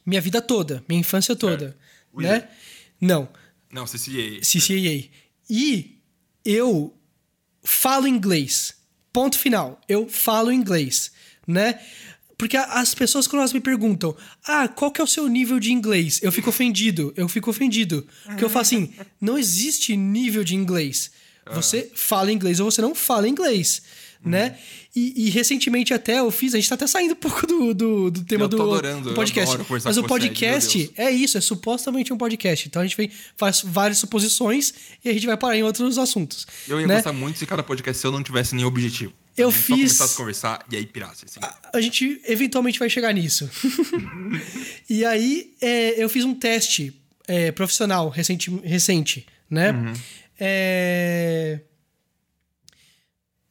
minha vida toda, minha infância toda. O Né? Não. Não, CCA. CCAA. E eu falo inglês. Ponto final. Eu falo inglês, né? Porque as pessoas quando elas me perguntam, ah, qual que é o seu nível de inglês? Eu fico ofendido, eu fico ofendido. Porque eu falo assim, não existe nível de inglês. Você fala inglês ou você não fala inglês, né? E, e recentemente até eu fiz, a gente tá até saindo um pouco do, do, do tema Eu tô do, adorando, do podcast. Mas o você, podcast Deus. é isso, é supostamente um podcast. Então a gente vem, faz várias suposições e a gente vai parar em outros assuntos. Eu ia né? gostar muito se cada podcast se eu não tivesse nenhum objetivo. Eu A gente Só fiz- começasse a conversar e aí pirasse. Assim. A gente eventualmente vai chegar nisso. [LAUGHS] e aí é, eu fiz um teste é, profissional recente, recente né? Uhum. É,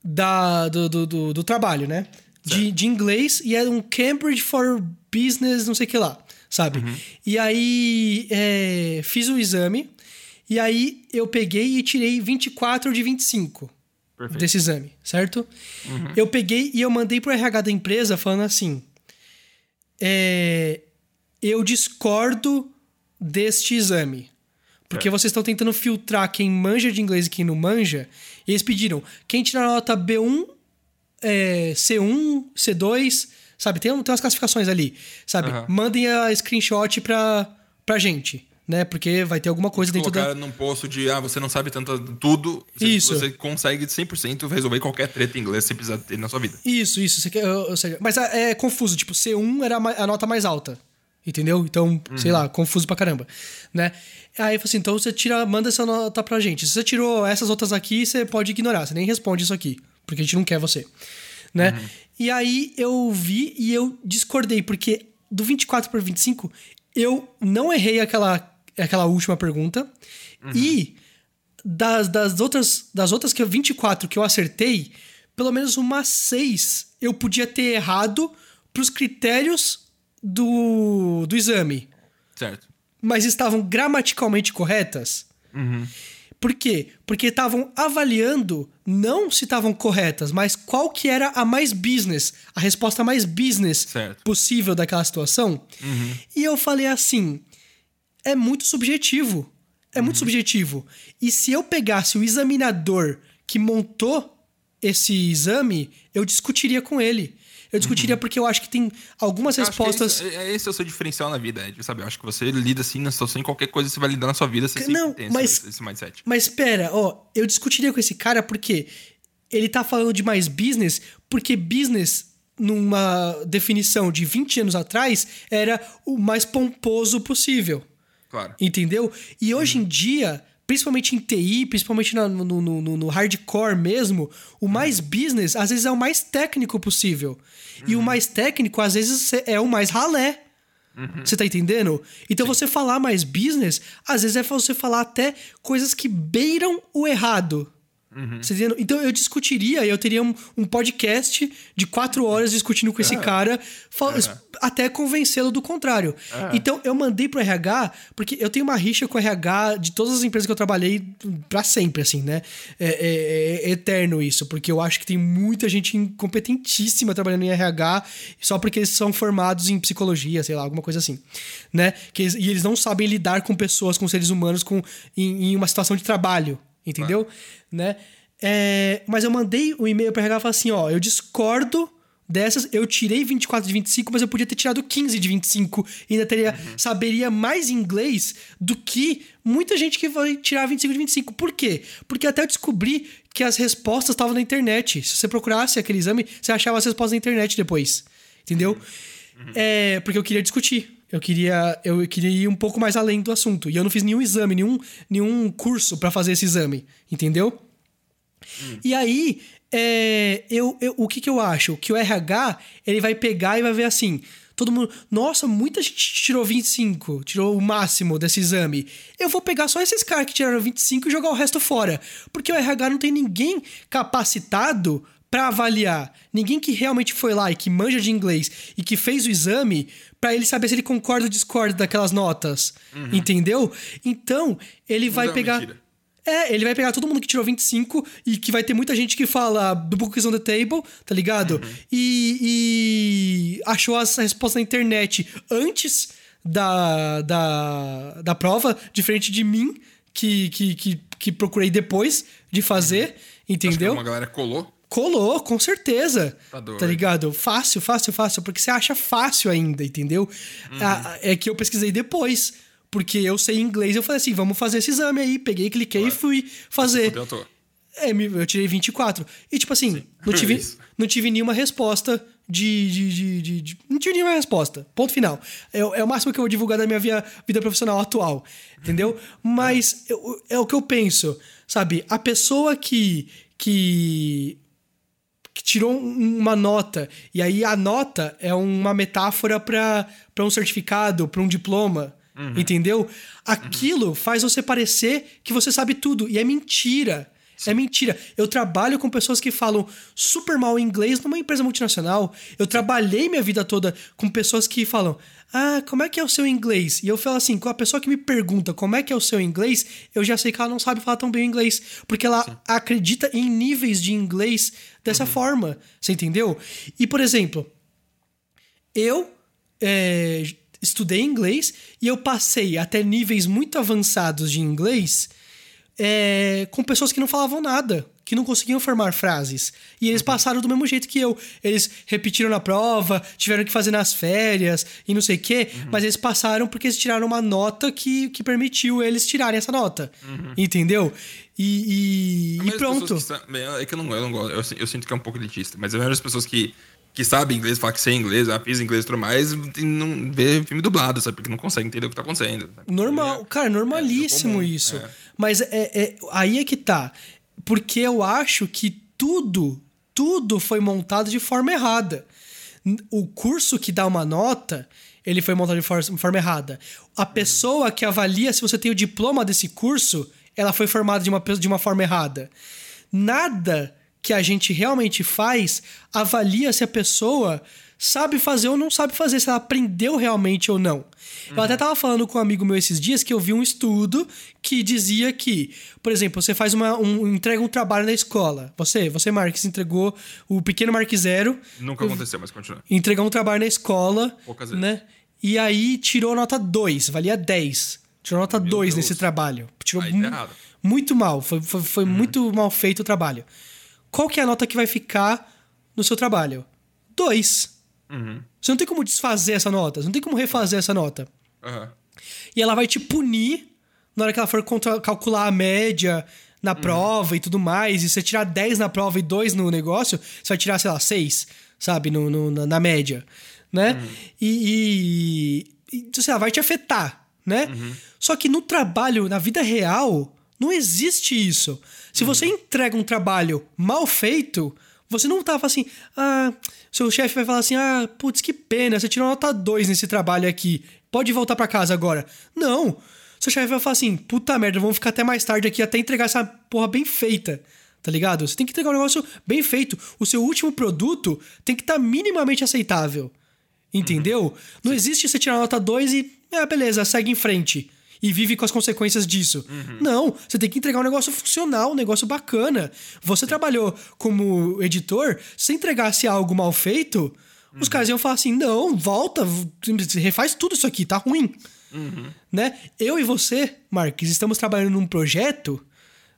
da, do, do, do, do trabalho, né? De, de inglês e era um Cambridge for Business, não sei o que lá, sabe? Uhum. E aí é, fiz o exame e aí eu peguei e tirei 24 de 25 Perfeito. desse exame, certo? Eu peguei e eu mandei pro RH da empresa falando assim: é, eu discordo deste exame. Porque É. vocês estão tentando filtrar quem manja de inglês e quem não manja. E eles pediram: quem tirar nota B1, é, C1, C2, sabe? Tem, tem umas classificações ali, sabe? Aham. Mandem a screenshot pra, pra gente, né? Porque vai ter alguma coisa dentro da. Colocar num posto de, ah, você não sabe tanto tudo. Você, Isso. Você consegue 100% resolver qualquer treta em inglês que você precisar ter na sua vida. Isso, isso. Você quer- ou seja, mas é, é confuso. Tipo, C1 era a nota mais alta. Entendeu? Então, sei lá, confuso pra caramba, né? Aí eu falei assim, então você tira, manda essa nota pra gente. Se você tirou essas outras aqui, você pode ignorar, você nem responde isso aqui, porque a gente não quer você, né? E aí eu vi e eu discordei, porque do 24 para 25, eu não errei aquela, aquela última pergunta e das, das outras das outras que eu 24 que eu acertei, pelo menos umas seis eu podia ter errado pros critérios do, do exame, Certo. mas estavam gramaticalmente corretas. Uhum. Por quê? Porque estavam avaliando não se estavam corretas, mas qual que era a mais business, a resposta mais business Certo. possível daquela situação. E eu falei assim: é muito subjetivo. É muito subjetivo. E se eu pegasse o examinador que montou esse exame, eu discutiria com ele. Eu discutiria porque eu acho que tem algumas Eu que respostas. Esse, é, esse é o seu diferencial na vida, Ed, sabe? Eu acho que você lida assim na situação em qualquer coisa que você vai lidar na sua vida, você Não, tem esse- mas- esse, mindset. Mas espera, ó, eu discutiria com esse cara porque ele tá falando de mais business, porque business, numa definição de 20 anos atrás, era o mais pomposo possível. Claro. Entendeu? E hoje em dia, principalmente em TI, principalmente no, no, no- no hardcore mesmo, o mais business às vezes é o mais técnico possível. E o mais técnico, às vezes, é o mais ralé. Você tá entendendo? Então você falar mais business, às vezes é você falar até coisas que beiram o errado. Você entendeu? Então eu discutiria, eu teria um, um podcast de quatro horas discutindo com esse cara, fal- até convencê-lo do contrário. Então eu mandei pro RH, porque eu tenho uma rixa com o RH de todas as empresas que eu trabalhei pra sempre, assim, né? É, é- é eterno isso, porque eu acho que tem muita gente incompetentíssima trabalhando em RH só porque eles são formados em psicologia, sei lá, alguma coisa assim, né? Que e eles não sabem lidar com pessoas, com seres humanos, com, em, em uma situação de trabalho, entendeu? Né? É, mas eu mandei o e-mail pra RH e falei assim: ó, eu discordo dessas, eu tirei 24 de 25, mas eu podia ter tirado 15 de 25 e ainda teria, saberia mais inglês do que muita gente que vai tirar 25 de 25. Por quê? Porque até eu descobri que as respostas estavam na internet. Se você procurasse aquele exame, você achava as respostas na internet depois. Entendeu? É, porque eu queria discutir. Eu queria, eu queria ir um pouco mais além do assunto. E eu não fiz nenhum exame, nenhum, nenhum curso pra fazer esse exame. Entendeu? E aí, é, eu, eu- o que, que eu acho? Que o RH, ele vai pegar e vai ver assim... Todo mundo... Nossa, muita gente tirou 25. Tirou o máximo desse exame. Eu vou pegar só esses caras que tiraram 25 e jogar o resto fora. Porque o RH não tem ninguém capacitado pra avaliar. Ninguém que realmente foi lá e que manja de inglês e que fez o exame pra ele saber se ele concorda ou discorda daquelas notas. Entendeu? Então, ele vai é uma pegar... mentira. É, ele vai pegar todo mundo que tirou 25 e que vai ter muita gente que fala do book is on the table, tá ligado? E, e achou essa resposta na internet antes da, da, da prova, diferente de mim, que, que, que, que procurei depois de fazer, Acho que entendeu? uma galera colou. Colou, com certeza. Tá. Tá ligado? Fácil, fácil, fácil. Porque você acha fácil ainda, entendeu? Uhum. Ah, é que eu pesquisei depois. Porque eu sei inglês, eu falei assim, vamos fazer esse exame aí. Peguei, cliquei e fui fazer. Toa. É, eu tirei 24. E tipo assim, não tive, [LAUGHS] não tive nenhuma resposta de, de, de, de- de- Não tive nenhuma resposta. Ponto final. É, o- é o máximo que eu vou divulgar da minha via- vida profissional atual. Entendeu? [LAUGHS] Mas eu- é o que eu penso. Sabe? A pessoa que. que que tirou um- uma nota e aí a nota é uma metáfora para um certificado, para um diploma, entendeu? Aquilo faz você parecer que você sabe tudo e é mentira. É mentira. Eu trabalho com pessoas que falam super mal inglês numa empresa multinacional. Eu trabalhei minha vida toda com pessoas que falam: Ah, como é que é o seu inglês? E eu falo assim: com a pessoa que me pergunta como é que é o seu inglês, eu já sei que ela não sabe falar tão bem o inglês. Porque ela acredita em níveis de inglês dessa forma. Você entendeu? E, por exemplo, eu é, estudei inglês e eu passei até níveis muito avançados de inglês é, com pessoas que não falavam nada, que não conseguiam formar frases. E eles passaram do mesmo jeito que eu. Eles repetiram na prova, tiveram que fazer nas férias e não sei o quê, mas eles passaram porque eles tiraram uma nota que, que permitiu eles tirarem essa nota. Entendeu? E, e- e pronto. que bem, É que eu não, eu não gosto. Eu, eu sinto que é um pouco elitista. Mas a maioria das pessoas que que sabe inglês, fala que sei inglês, ah, fiz inglês e tudo mais, não vê filme dublado, sabe? Porque não consegue entender o que tá acontecendo. sabe? Normal, cara, normalíssimo comum, isso. Mas é, é- aí é que tá. Porque eu acho que tudo, tudo foi montado de forma errada. O curso que dá uma nota, ele foi montado de for- forma errada. A pessoa que avalia se você tem o diploma desse curso, ela foi formada de uma, de uma forma errada. Nada que a gente realmente faz avalia se a pessoa sabe fazer ou não sabe fazer, se ela aprendeu realmente ou não. Eu até tava falando com um amigo meu esses dias que eu vi um estudo que dizia que, por exemplo, você faz uma um, entrega um trabalho na escola. Você, você Marques entregou o pequeno Mark Zero, Nunca aconteceu, mas continua. entregou um trabalho na escola, Poucas vezes. né? E aí tirou nota 2, valia 10. Tirou nota 2 Deus. nesse trabalho. Tirou Aí tá mu- muito mal, foi, foi, foi muito mal feito o trabalho. Qual que é a nota que vai ficar no seu trabalho? 2. Uhum. Você não tem como desfazer essa nota, você não tem como refazer essa nota. Aham. E ela vai te punir na hora que ela for contra- calcular a média na prova e tudo mais. E você tirar 10 na prova e 2 no negócio, você vai tirar, sei lá, 6, sabe? No, no- na, na média, né? E, e, e, sei lá, vai te afetar, né? Só que no trabalho, na vida real, não existe isso. Se você entrega um trabalho mal feito, você não tava assim, ah, seu chefe vai falar assim, ah, putz, que pena, você tirou nota 2 nesse trabalho aqui, pode voltar pra casa agora. Não. Seu chefe vai falar assim, puta merda, vamos ficar até mais tarde aqui até entregar essa porra bem feita. Tá ligado? Você tem que entregar um negócio bem feito. O seu último produto tem que estar minimamente aceitável. Entendeu? Não existe você tirar nota 2 e, é, beleza, segue em frente. E vive com as consequências disso. Não, você tem que entregar um negócio funcional, um negócio bacana. Você trabalhou como editor, se entregasse algo mal feito, os caras iam falar assim: não, volta, refaz tudo isso aqui, tá ruim. Né? Eu e você, Marques, estamos trabalhando num projeto,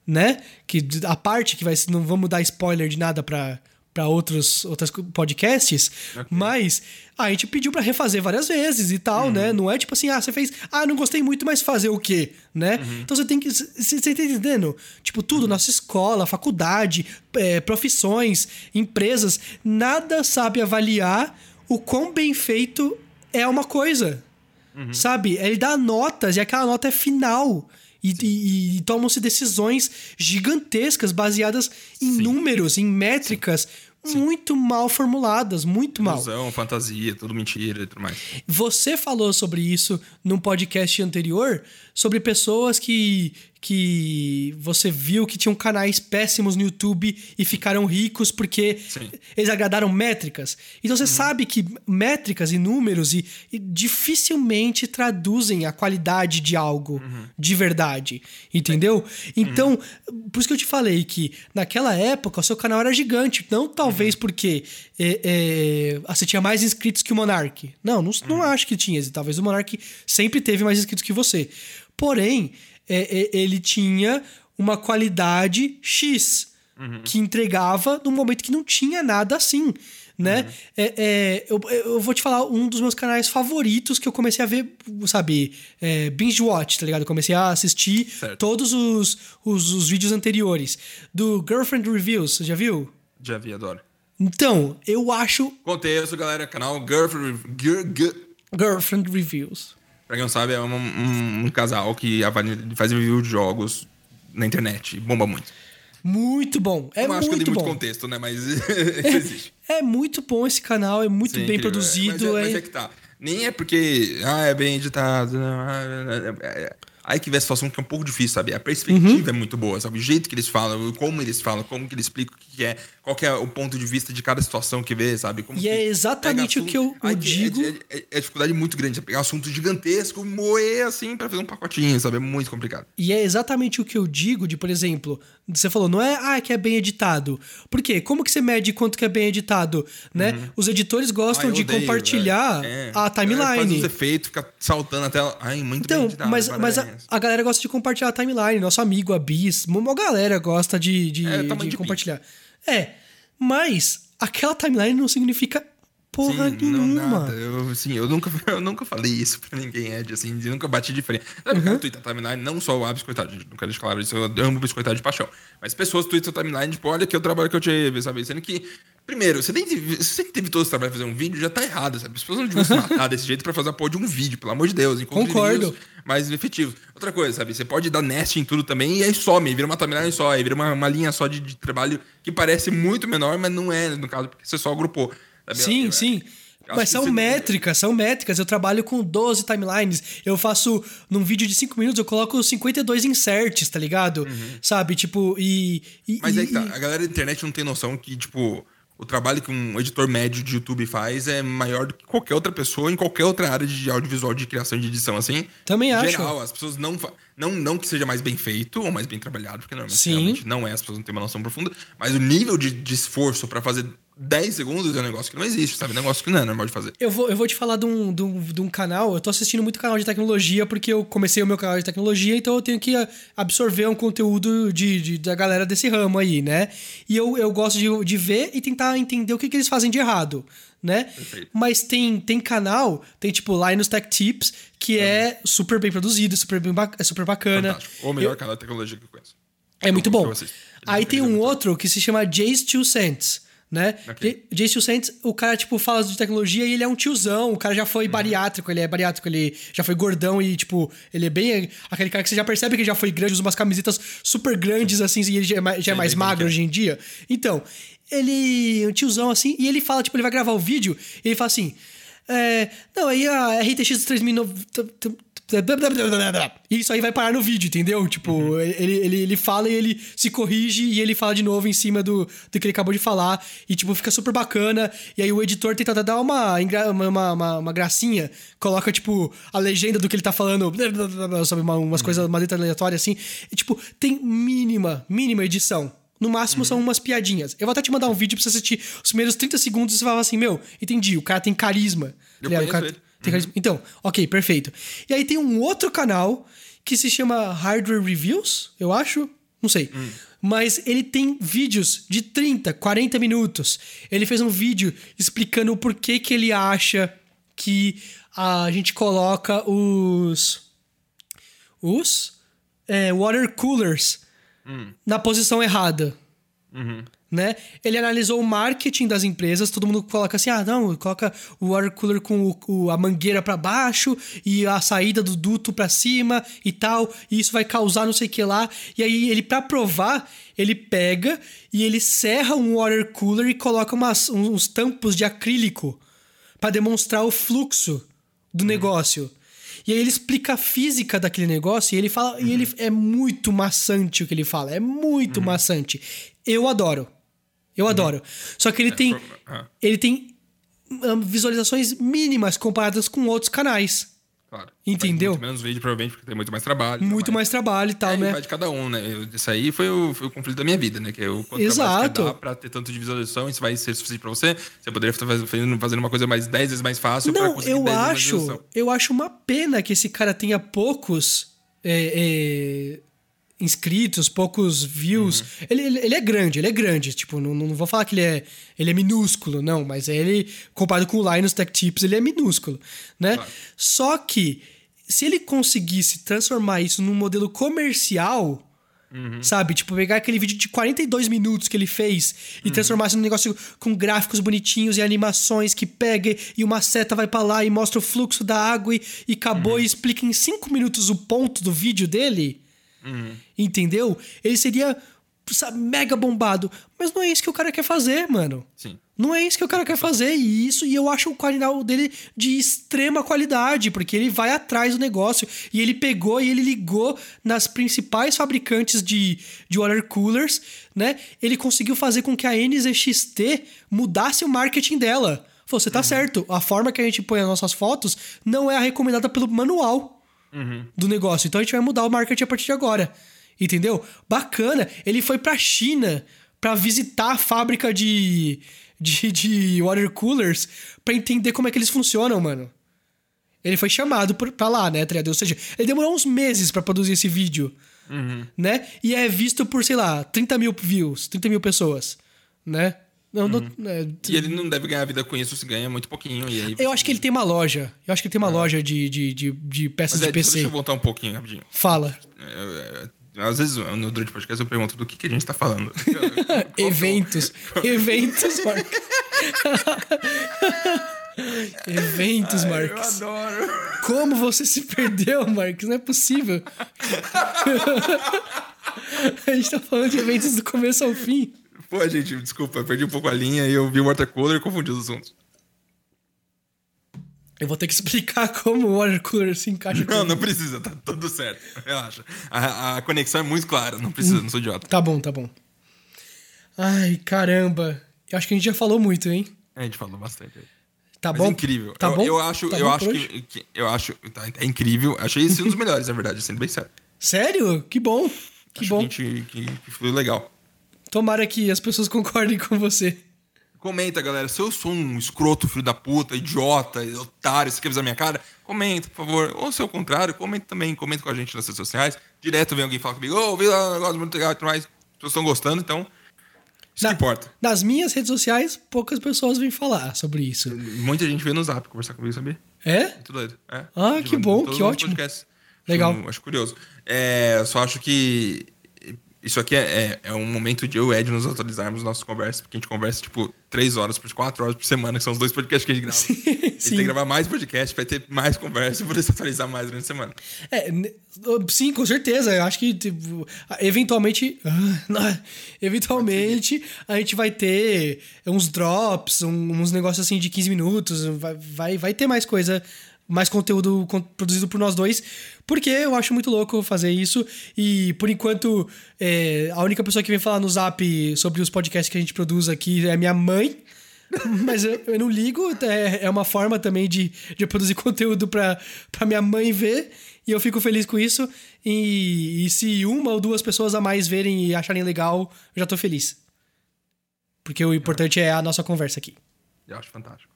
né? Que a parte que vai não vamos dar spoiler de nada para para outros outras podcasts, mas a gente pediu para refazer várias vezes e tal, né? Não é tipo assim, ah, você fez, ah, não gostei muito, mas fazer o quê, né? Então você tem que você você tá entendendo? Tipo tudo, nossa escola, faculdade, é, profissões, empresas, nada sabe avaliar o quão bem feito é uma coisa. Sabe? Ele dá notas e aquela nota é final. E, e- e tomam-se decisões gigantescas baseadas em números, em métricas muito mal formuladas, muito mal. Ilusão, fantasia, tudo mentira e tudo mais. Você falou sobre isso num podcast anterior, sobre pessoas que, que você viu que tinham canais péssimos no YouTube e ficaram ricos porque Sim. eles agradaram métricas. Então você sabe que métricas e números e, e dificilmente traduzem a qualidade de algo de verdade, entendeu? Então, por isso que eu te falei que naquela época o seu canal era gigante, não talvez porque é, é, você tinha mais inscritos que o Monark. Não, não, não acho que tinha. Talvez o Monark sempre teve mais inscritos que você. Porém, é, é, ele tinha uma qualidade X que entregava num momento que não tinha nada assim. Né? É, é, eu, eu vou te falar um dos meus canais favoritos que eu comecei a ver, sabe, é, binge watch, tá ligado? Eu comecei a assistir Certo. todos os, os, os vídeos anteriores. Do Girlfriend Reviews, você já viu? Já vi, adoro. Então, eu acho Contexto, galera, canal Girlfriend... Girl, Girl, Girlfriend Reviews. Pra quem não sabe, é um, um- um casal que faz review de jogos na internet. Bomba muito. Muito bom. É não acho que eu dei muito muito bom. contexto, né? Mas isso [LAUGHS] existe. É muito bom esse canal, é muito Sim, bem incrível. produzido. Mas é, mas é- é que tá. Nem é porque ah, é bem editado. ah, é- é- Aí que vê a situação que é um pouco difícil, sabe? A perspectiva é muito boa, sabe? O jeito que eles falam, como eles falam, como que eles explicam o que é, qual é o ponto de vista de cada situação que vê, sabe? Como E é exatamente o que eu- que digo. É, é, é- é dificuldade muito grande, é pegar um assunto gigantesco, moer assim pra fazer um pacotinho, sabe? É muito complicado. E é exatamente o que eu digo de, por exemplo, você falou, não é ah, que é bem editado. Por quê? Como que você mede quanto que é bem editado? Né? Os editores gostam eu de odeio, compartilhar velho. É. a Faz uns timeline. efeitos, fica saltando até. Ai, muito bem Então, editado, mas, mas a, a galera gosta de compartilhar a timeline. Nosso amigo, a Bis, uma galera gosta de, de, É, de compartilhar. É, mas aquela timeline não significa porra Sim, nenhuma. Não, nada. Eu, sim, eu nunca, [LAUGHS] eu nunca falei isso pra ninguém, Ed, assim, eu nunca bati de frente. Sabe, Uhum. cara, Twitter Timeline, não só o Abis Coitado, gente, não quero deixar claro isso, eu amo o Biscoitado de paixão. Mas pessoas Twitter Timeline, tipo, olha aqui o trabalho que eu tive, sabe? Sendo que, primeiro, você, tem, você teve todo esse trabalho de fazer um vídeo, já tá errado, sabe? As pessoas não deviam se matar [LAUGHS] desse jeito pra fazer a porra de um vídeo, pelo amor de Deus. Concordo. vídeos mais efetivos. Outra coisa, sabe? Você pode dar nest em tudo também e aí some, vira uma timeline só, aí vira uma, uma linha só de, de trabalho que parece muito menor, mas não é, no caso, porque você só agrupou. Sim, sim. eu Mas são você- métricas, são métricas. Eu trabalho com 12 timelines. Eu faço, num vídeo de 5 minutos, eu coloco 52 inserts, tá ligado? Sabe? Tipo, e. e Uhum. Mas aí que tá, a galera da internet não tem noção que, tipo, o trabalho que um editor médio de YouTube faz é maior do que qualquer outra pessoa em qualquer outra área de audiovisual, de criação de edição, assim. Também acho. geral, as pessoas não, fa- não não que seja mais bem feito ou mais bem trabalhado, porque normalmente Sim. realmente não é, as pessoas não têm uma noção profunda, mas o nível de, de esforço pra fazer 10 segundos é um negócio que não existe, sabe? É um negócio que não é normal de fazer. Eu vou, eu vou te falar de um, de, um, de um canal. Eu tô assistindo muito canal de tecnologia porque eu comecei o meu canal de tecnologia, então eu tenho que ah, absorver um conteúdo de, de- da galera desse ramo aí, né? E eu, eu gosto de, de ver e tentar entender o que, que eles fazem de errado, né? Perfeito. Mas tem, tem canal, tem tipo Linus Tech Tips, que é super bem produzido, super, bem é super bacana. Fantástico. Ou o melhor canal de tecnologia que eu conheço. É muito eu bom. Aí tem um outro que se chama Jay's Two Cents, né? Ok. J- Cents, o cara, tipo, fala de tecnologia e ele é um tiozão. O cara já Uhum. foi bariátrico, ele é bariátrico, ele já foi gordão e, tipo, ele é bem aquele cara que você já percebe que ele já foi grande, usa umas camisetas super grandes, assim, e ele já é mais, já é mais magro é. hoje em dia. Então, ele um tiozão, assim, e ele fala, tipo, ele vai gravar o vídeo e ele fala assim... É, não, aí a RTX 3090... E isso aí vai parar no vídeo, entendeu? Tipo, Uhum. ele, ele, ele fala e ele se corrige e ele fala de novo em cima do, do que ele acabou de falar. E, tipo, fica super bacana. E aí o editor tenta dar uma, uma, uma, uma gracinha, coloca, tipo, a legenda do que ele tá falando, sabe, uma- umas Uhum. coisas, uma letra aleatória assim. E, tipo, tem mínima, mínima edição. No máximo são umas piadinhas. Eu vou até te mandar um vídeo pra você assistir os primeiros 30 segundos e você fala assim: Meu, entendi, o cara tem carisma. Eu ligado? O cara ele. tem carisma. Então, ok, perfeito. E aí tem um outro canal que se chama Hardware Reviews, eu acho. Não sei. Mas ele tem vídeos de 30, 40 minutos. Ele fez um vídeo explicando o porquê que ele acha que a gente coloca os. Os. é, water coolers na posição errada né? Ele analisou o marketing das empresas, todo mundo coloca assim: ah, não, coloca o water cooler com o- o- a mangueira para baixo e a saída do duto para cima e tal, e isso vai causar não sei o que lá. E aí ele para provar, ele pega e ele serra um water cooler e coloca umas, uns tampos de acrílico para demonstrar o fluxo do negócio. E aí ele explica a física daquele negócio e ele fala. E ele é muito maçante o que ele fala. É muito maçante. Eu adoro. Eu adoro. Só que ele tem. for- ah. Ele tem hum, visualizações mínimas comparadas com outros canais. Claro. Entendeu? Faz muito menos vídeo, provavelmente, porque tem muito mais trabalho. Muito trabalho. mais trabalho e tal, É, né? vai de cada um, né? Eu- Isso aí foi o, foi o conflito da minha vida, né? Que é o quanto Exato. dá pra ter tanto de visualização, isso vai ser suficiente pra você. Você poderia estar fazendo, fazendo uma coisa mais 10 vezes mais fácil pra Não, conseguir eu 10 vezes mais acho, eu acho uma pena que esse cara tenha poucos é, é, inscritos, poucos views. Uhum. Ele, ele, ele é grande, ele é grande. Tipo, não, não vou falar que ele é, ele é minúsculo, não. Mas ele, comparado com o Linus Tech Tips, ele é minúsculo, né? Claro. Só que, se ele conseguisse transformar isso num modelo comercial... Uhum. Sabe? Tipo, pegar aquele vídeo de 42 minutos que ele fez e Uhum. transformar isso num negócio com gráficos bonitinhos e animações que pega e uma seta vai pra lá e mostra o fluxo da água e, e acabou Uhum. e explica em 5 minutos o ponto do vídeo dele. Uhum. Entendeu? Ele seria sabe, mega bombado. Mas não é isso que o cara quer fazer, mano. Sim. Não é isso que o cara quer fazer. E isso, e eu acho o canal dele de extrema qualidade, porque ele vai atrás do negócio. E ele pegou e ele ligou nas principais fabricantes de, de water coolers, né? Ele conseguiu fazer com que a NZXT mudasse o marketing dela. Falou, você tá certo, a forma que a gente põe as nossas fotos não é a recomendada pelo manual do negócio. Então a gente vai mudar o marketing a partir de agora. Entendeu? Bacana. Ele foi pra China pra visitar a fábrica de, de, de water coolers pra entender como é que eles funcionam, mano. Ele foi chamado por- pra lá, né, tá ligado? Ou seja, ele demorou uns meses pra produzir esse vídeo, né? E é visto por, sei lá, 30 mil views, 30 mil pessoas, né? Não, não- é, E ele não deve ganhar vida com isso, se ganha muito pouquinho. E aí, Eu acho que ele tem uma loja. Eu acho que ele tem uma loja de, de, de, de peças Mas de é, PC. deixa eu voltar um pouquinho, rapidinho. Fala. É, é, Às vezes, no Durante Podcast, eu pergunto do que, que a gente tá falando. [LAUGHS] Eventos. Eventos, [LAUGHS] Marcos. Eventos, Eu Marcos. adoro. Como você se perdeu, Marcos? Não é possível. [LAUGHS] a gente tá falando de eventos do começo ao fim. Pô, gente, desculpa, perdi um pouco a linha e eu vi o watercooler e confundi os assuntos. Eu vou ter que explicar [LAUGHS] como o water cooler se encaixa Não, não precisa, tá tudo certo. Relaxa. A, a conexão é muito clara, não precisa, não sou idiota. Tá bom, tá bom. Ai, caramba. Eu acho que a gente já falou muito, hein? A gente falou bastante aí. Tá Mas bom? é incrível. Tá eu, bom? eu acho, Tá eu acho que, que- eu acho, tá, é incrível. Achei esse um dos melhores, na verdade, sendo bem sério. Sério? Que bom. Que acho bom. que a gente que, que fluiu legal. Tomara que as pessoas [LAUGHS] concordem com você. Comenta, galera. Se eu sou um escroto, filho da puta, idiota, otário, você quer avisar minha cara, comenta, por favor. Ou se é o contrário, comenta também. Comenta com a gente nas redes sociais. Direto vem alguém falar comigo, ô, vi lá um negócio muito legal e tudo mais. As pessoas estão gostando, então. Isso Na- importa. Nas minhas redes sociais, poucas pessoas vêm falar sobre isso. Muita gente veio no zap conversar comigo, sabia? É? Muito doido. É. Ah, que bom, que ótimo. podcasts. Legal. Acho, acho curioso. É, eu só acho que isso aqui é, é, é um momento de eu e Ed nos atualizarmos nossas conversas, porque a gente conversa, tipo, três horas por quatro horas por semana, que são os dois podcasts que a gente grava. [LAUGHS] Sim, A gente sim. tem que gravar mais podcast, vai ter mais conversa e poder se atualizar mais durante a semana. É, sim, com certeza. Eu acho que, tipo, eventualmente. ah, [LAUGHS] eventualmente, a gente vai ter uns drops, uns negócios assim de 15 minutos. Vai, vai, vai ter mais coisa, mais conteúdo con- produzido por nós dois. Porque eu acho muito louco fazer isso. E por enquanto, é, a única pessoa que vem falar no zap sobre os podcasts que a gente produz aqui é minha mãe. [LAUGHS] Mas eu, eu não ligo, é, é uma forma também de, de produzir [LAUGHS] conteúdo pra minha mãe ver, e eu fico feliz com isso. E, e se uma ou duas pessoas a mais verem e acharem legal, eu já tô feliz. Porque o importante é a nossa conversa aqui. Eu acho fantástico.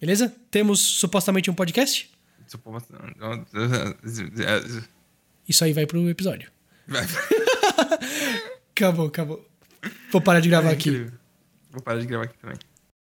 Beleza? Temos supostamente um podcast? Isso, Vai. Aí vai pro episódio. [LAUGHS] Acabou, acabou. Vou parar de gravar aqui. Incrível. Vou parar de gravar aqui também.